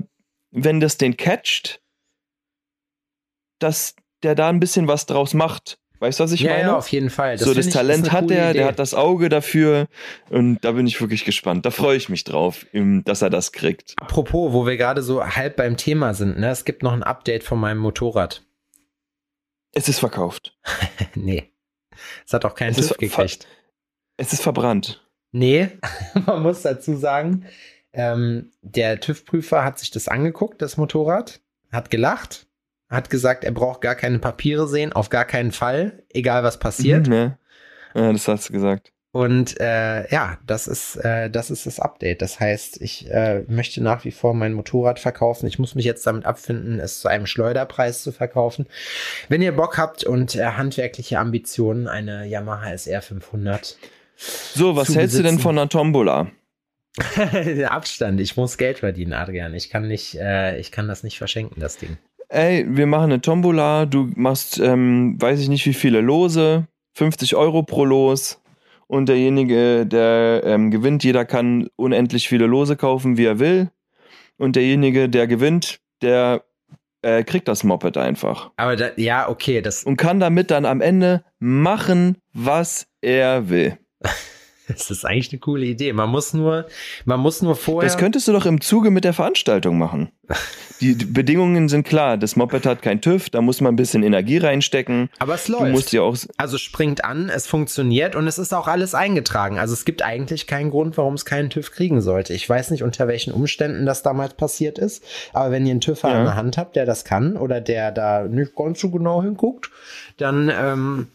wenn das den catcht, dass der da ein bisschen was draus macht. Weißt du, was ich ja, meine? ja, auf jeden Fall. so, find das ich, Talent hat er, der hat das Auge dafür und da bin ich wirklich gespannt. Da freue ich mich drauf, dass er das kriegt. Apropos, wo wir gerade so halb beim Thema sind, ne? Es gibt noch ein Update von meinem Motorrad. Es ist verkauft. nee. Es hat auch keinen TÜV gekriegt. Es ist verbrannt. Nee, man muss dazu sagen, ähm, der TÜV-Prüfer hat sich das angeguckt, das Motorrad, hat gelacht, hat gesagt, er braucht gar keine Papiere sehen, auf gar keinen Fall, egal was passiert. Mhm, ne? Ja, das hast du gesagt. Und äh, ja, das ist, äh, das ist das Update. Das heißt, ich äh, möchte nach wie vor mein Motorrad verkaufen. Ich muss mich jetzt damit abfinden, es zu einem Schleuderpreis zu verkaufen. Wenn ihr Bock habt und äh, handwerkliche Ambitionen, eine Yamaha SR 500. So, was hältst du denn von einer Tombola? Abstand. Ich muss Geld verdienen, Adrian. Ich kann nicht, äh, ich kann das nicht verschenken, das Ding. Ey, wir machen eine Tombola, du machst, ähm, weiß ich nicht wie viele Lose, 50 Euro pro Los. Und derjenige, der ähm, gewinnt, jeder kann unendlich viele Lose kaufen, wie er will. Und derjenige, der gewinnt, der äh, kriegt das Moped einfach. Aber da, ja, okay, das, Und kann damit dann am Ende machen, was er will. das ist eigentlich eine coole Idee. Man muss nur, man muss nur vorher. Das könntest du doch im Zuge mit der Veranstaltung machen. Die, die Bedingungen sind klar. Das Moped hat kein TÜV, da muss man ein bisschen Energie reinstecken. aber es Du läuft. musst ja auch. Also springt an, es funktioniert und es ist auch alles eingetragen. Also es gibt eigentlich keinen Grund, warum es keinen TÜV kriegen sollte. Ich weiß nicht, unter welchen Umständen das damals passiert ist, aber wenn ihr einen TÜV Ja. an der Hand habt, der das kann oder der da nicht ganz so genau hinguckt, dann ähm,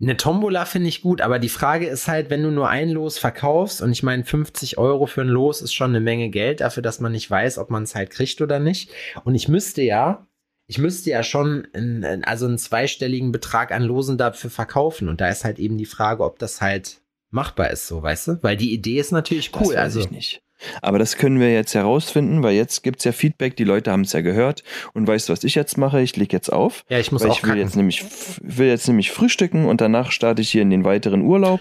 eine Tombola finde ich gut, aber die Frage ist halt, wenn du nur ein Los verkaufst und ich meine 50 Euro für ein Los ist schon eine Menge Geld dafür, dass man nicht weiß, ob man es halt kriegt oder nicht. Und ich müsste ja, ich müsste ja schon in, also einen zweistelligen Betrag an Losen dafür verkaufen. Und da ist halt eben die Frage, ob das halt machbar ist, so, weißt du? Weil die Idee ist natürlich Das cool. weiß Also, ich nicht. Aber das können wir jetzt herausfinden, weil jetzt gibt's ja Feedback, die Leute haben es ja gehört. Und weißt du, was ich jetzt mache? Ich leg jetzt auf. ja, ich muss weil auch ich will kacken. jetzt, nämlich, will jetzt nämlich frühstücken und danach starte ich hier in den weiteren Urlaub.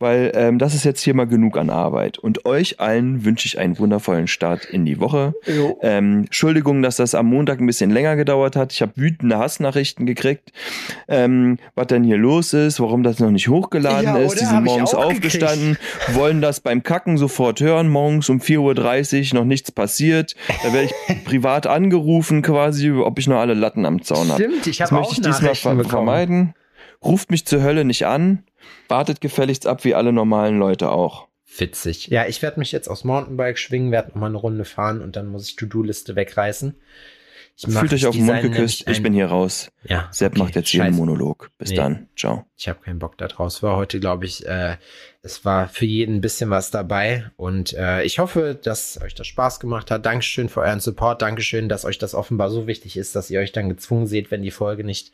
Weil ähm, das ist jetzt hier mal genug an Arbeit. Und euch allen wünsche ich einen wundervollen Start in die Woche. Ähm, Entschuldigung, dass das am Montag ein bisschen länger gedauert hat. Ich habe wütende Hassnachrichten gekriegt, ähm, was denn hier los ist, warum das noch nicht hochgeladen Ja, ist. Die sind morgens aufgestanden, wollen das beim Kacken sofort hören. Morgens um 4.30 Uhr noch nichts passiert. Da werde ich privat angerufen quasi, ob ich noch alle Latten am Zaun habe. Stimmt, ich Das habe möchte auch ich diesmal ver bekommen. vermeiden. Ruft mich zur Hölle nicht an. Wartet gefälligst ab, wie alle normalen Leute auch. Witzig. Ja, ich werde mich jetzt aufs Mountainbike schwingen, werde noch mal eine Runde fahren und dann muss ich To-Do-Liste wegreißen. Fühlt euch auf den Mund geküsst. Ich bin hier raus. Ja, Sepp okay, macht jetzt hier einen. Monolog. Bis Nee. dann. Ciao. Ich habe keinen Bock da draus. War heute, glaube ich, äh, es war für jeden ein bisschen was dabei. Und äh, ich hoffe, dass euch das Spaß gemacht hat. Dankeschön für euren Support. Dankeschön, dass euch das offenbar so wichtig ist, dass ihr euch dann gezwungen seht, wenn die Folge nicht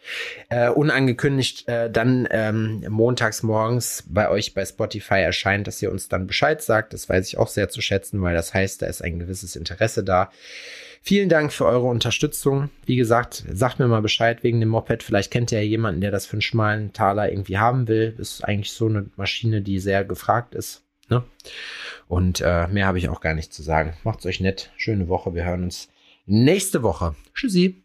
äh, unangekündigt äh, dann ähm, montags morgens bei euch bei Spotify erscheint, dass ihr uns dann Bescheid sagt. Das weiß ich auch sehr zu schätzen, weil das heißt, da ist ein gewisses Interesse da. Vielen Dank für eure Unterstützung. Wie gesagt, sagt mir mal Bescheid wegen dem Moped. Vielleicht kennt ihr ja jemanden, der das für einen schmalen Taler irgendwie haben will. Ist eigentlich so eine Maschine, die sehr gefragt ist. Ne? Und äh, mehr habe ich auch gar nicht zu sagen. Macht's euch nett. Schöne Woche. Wir hören uns nächste Woche. Tschüssi.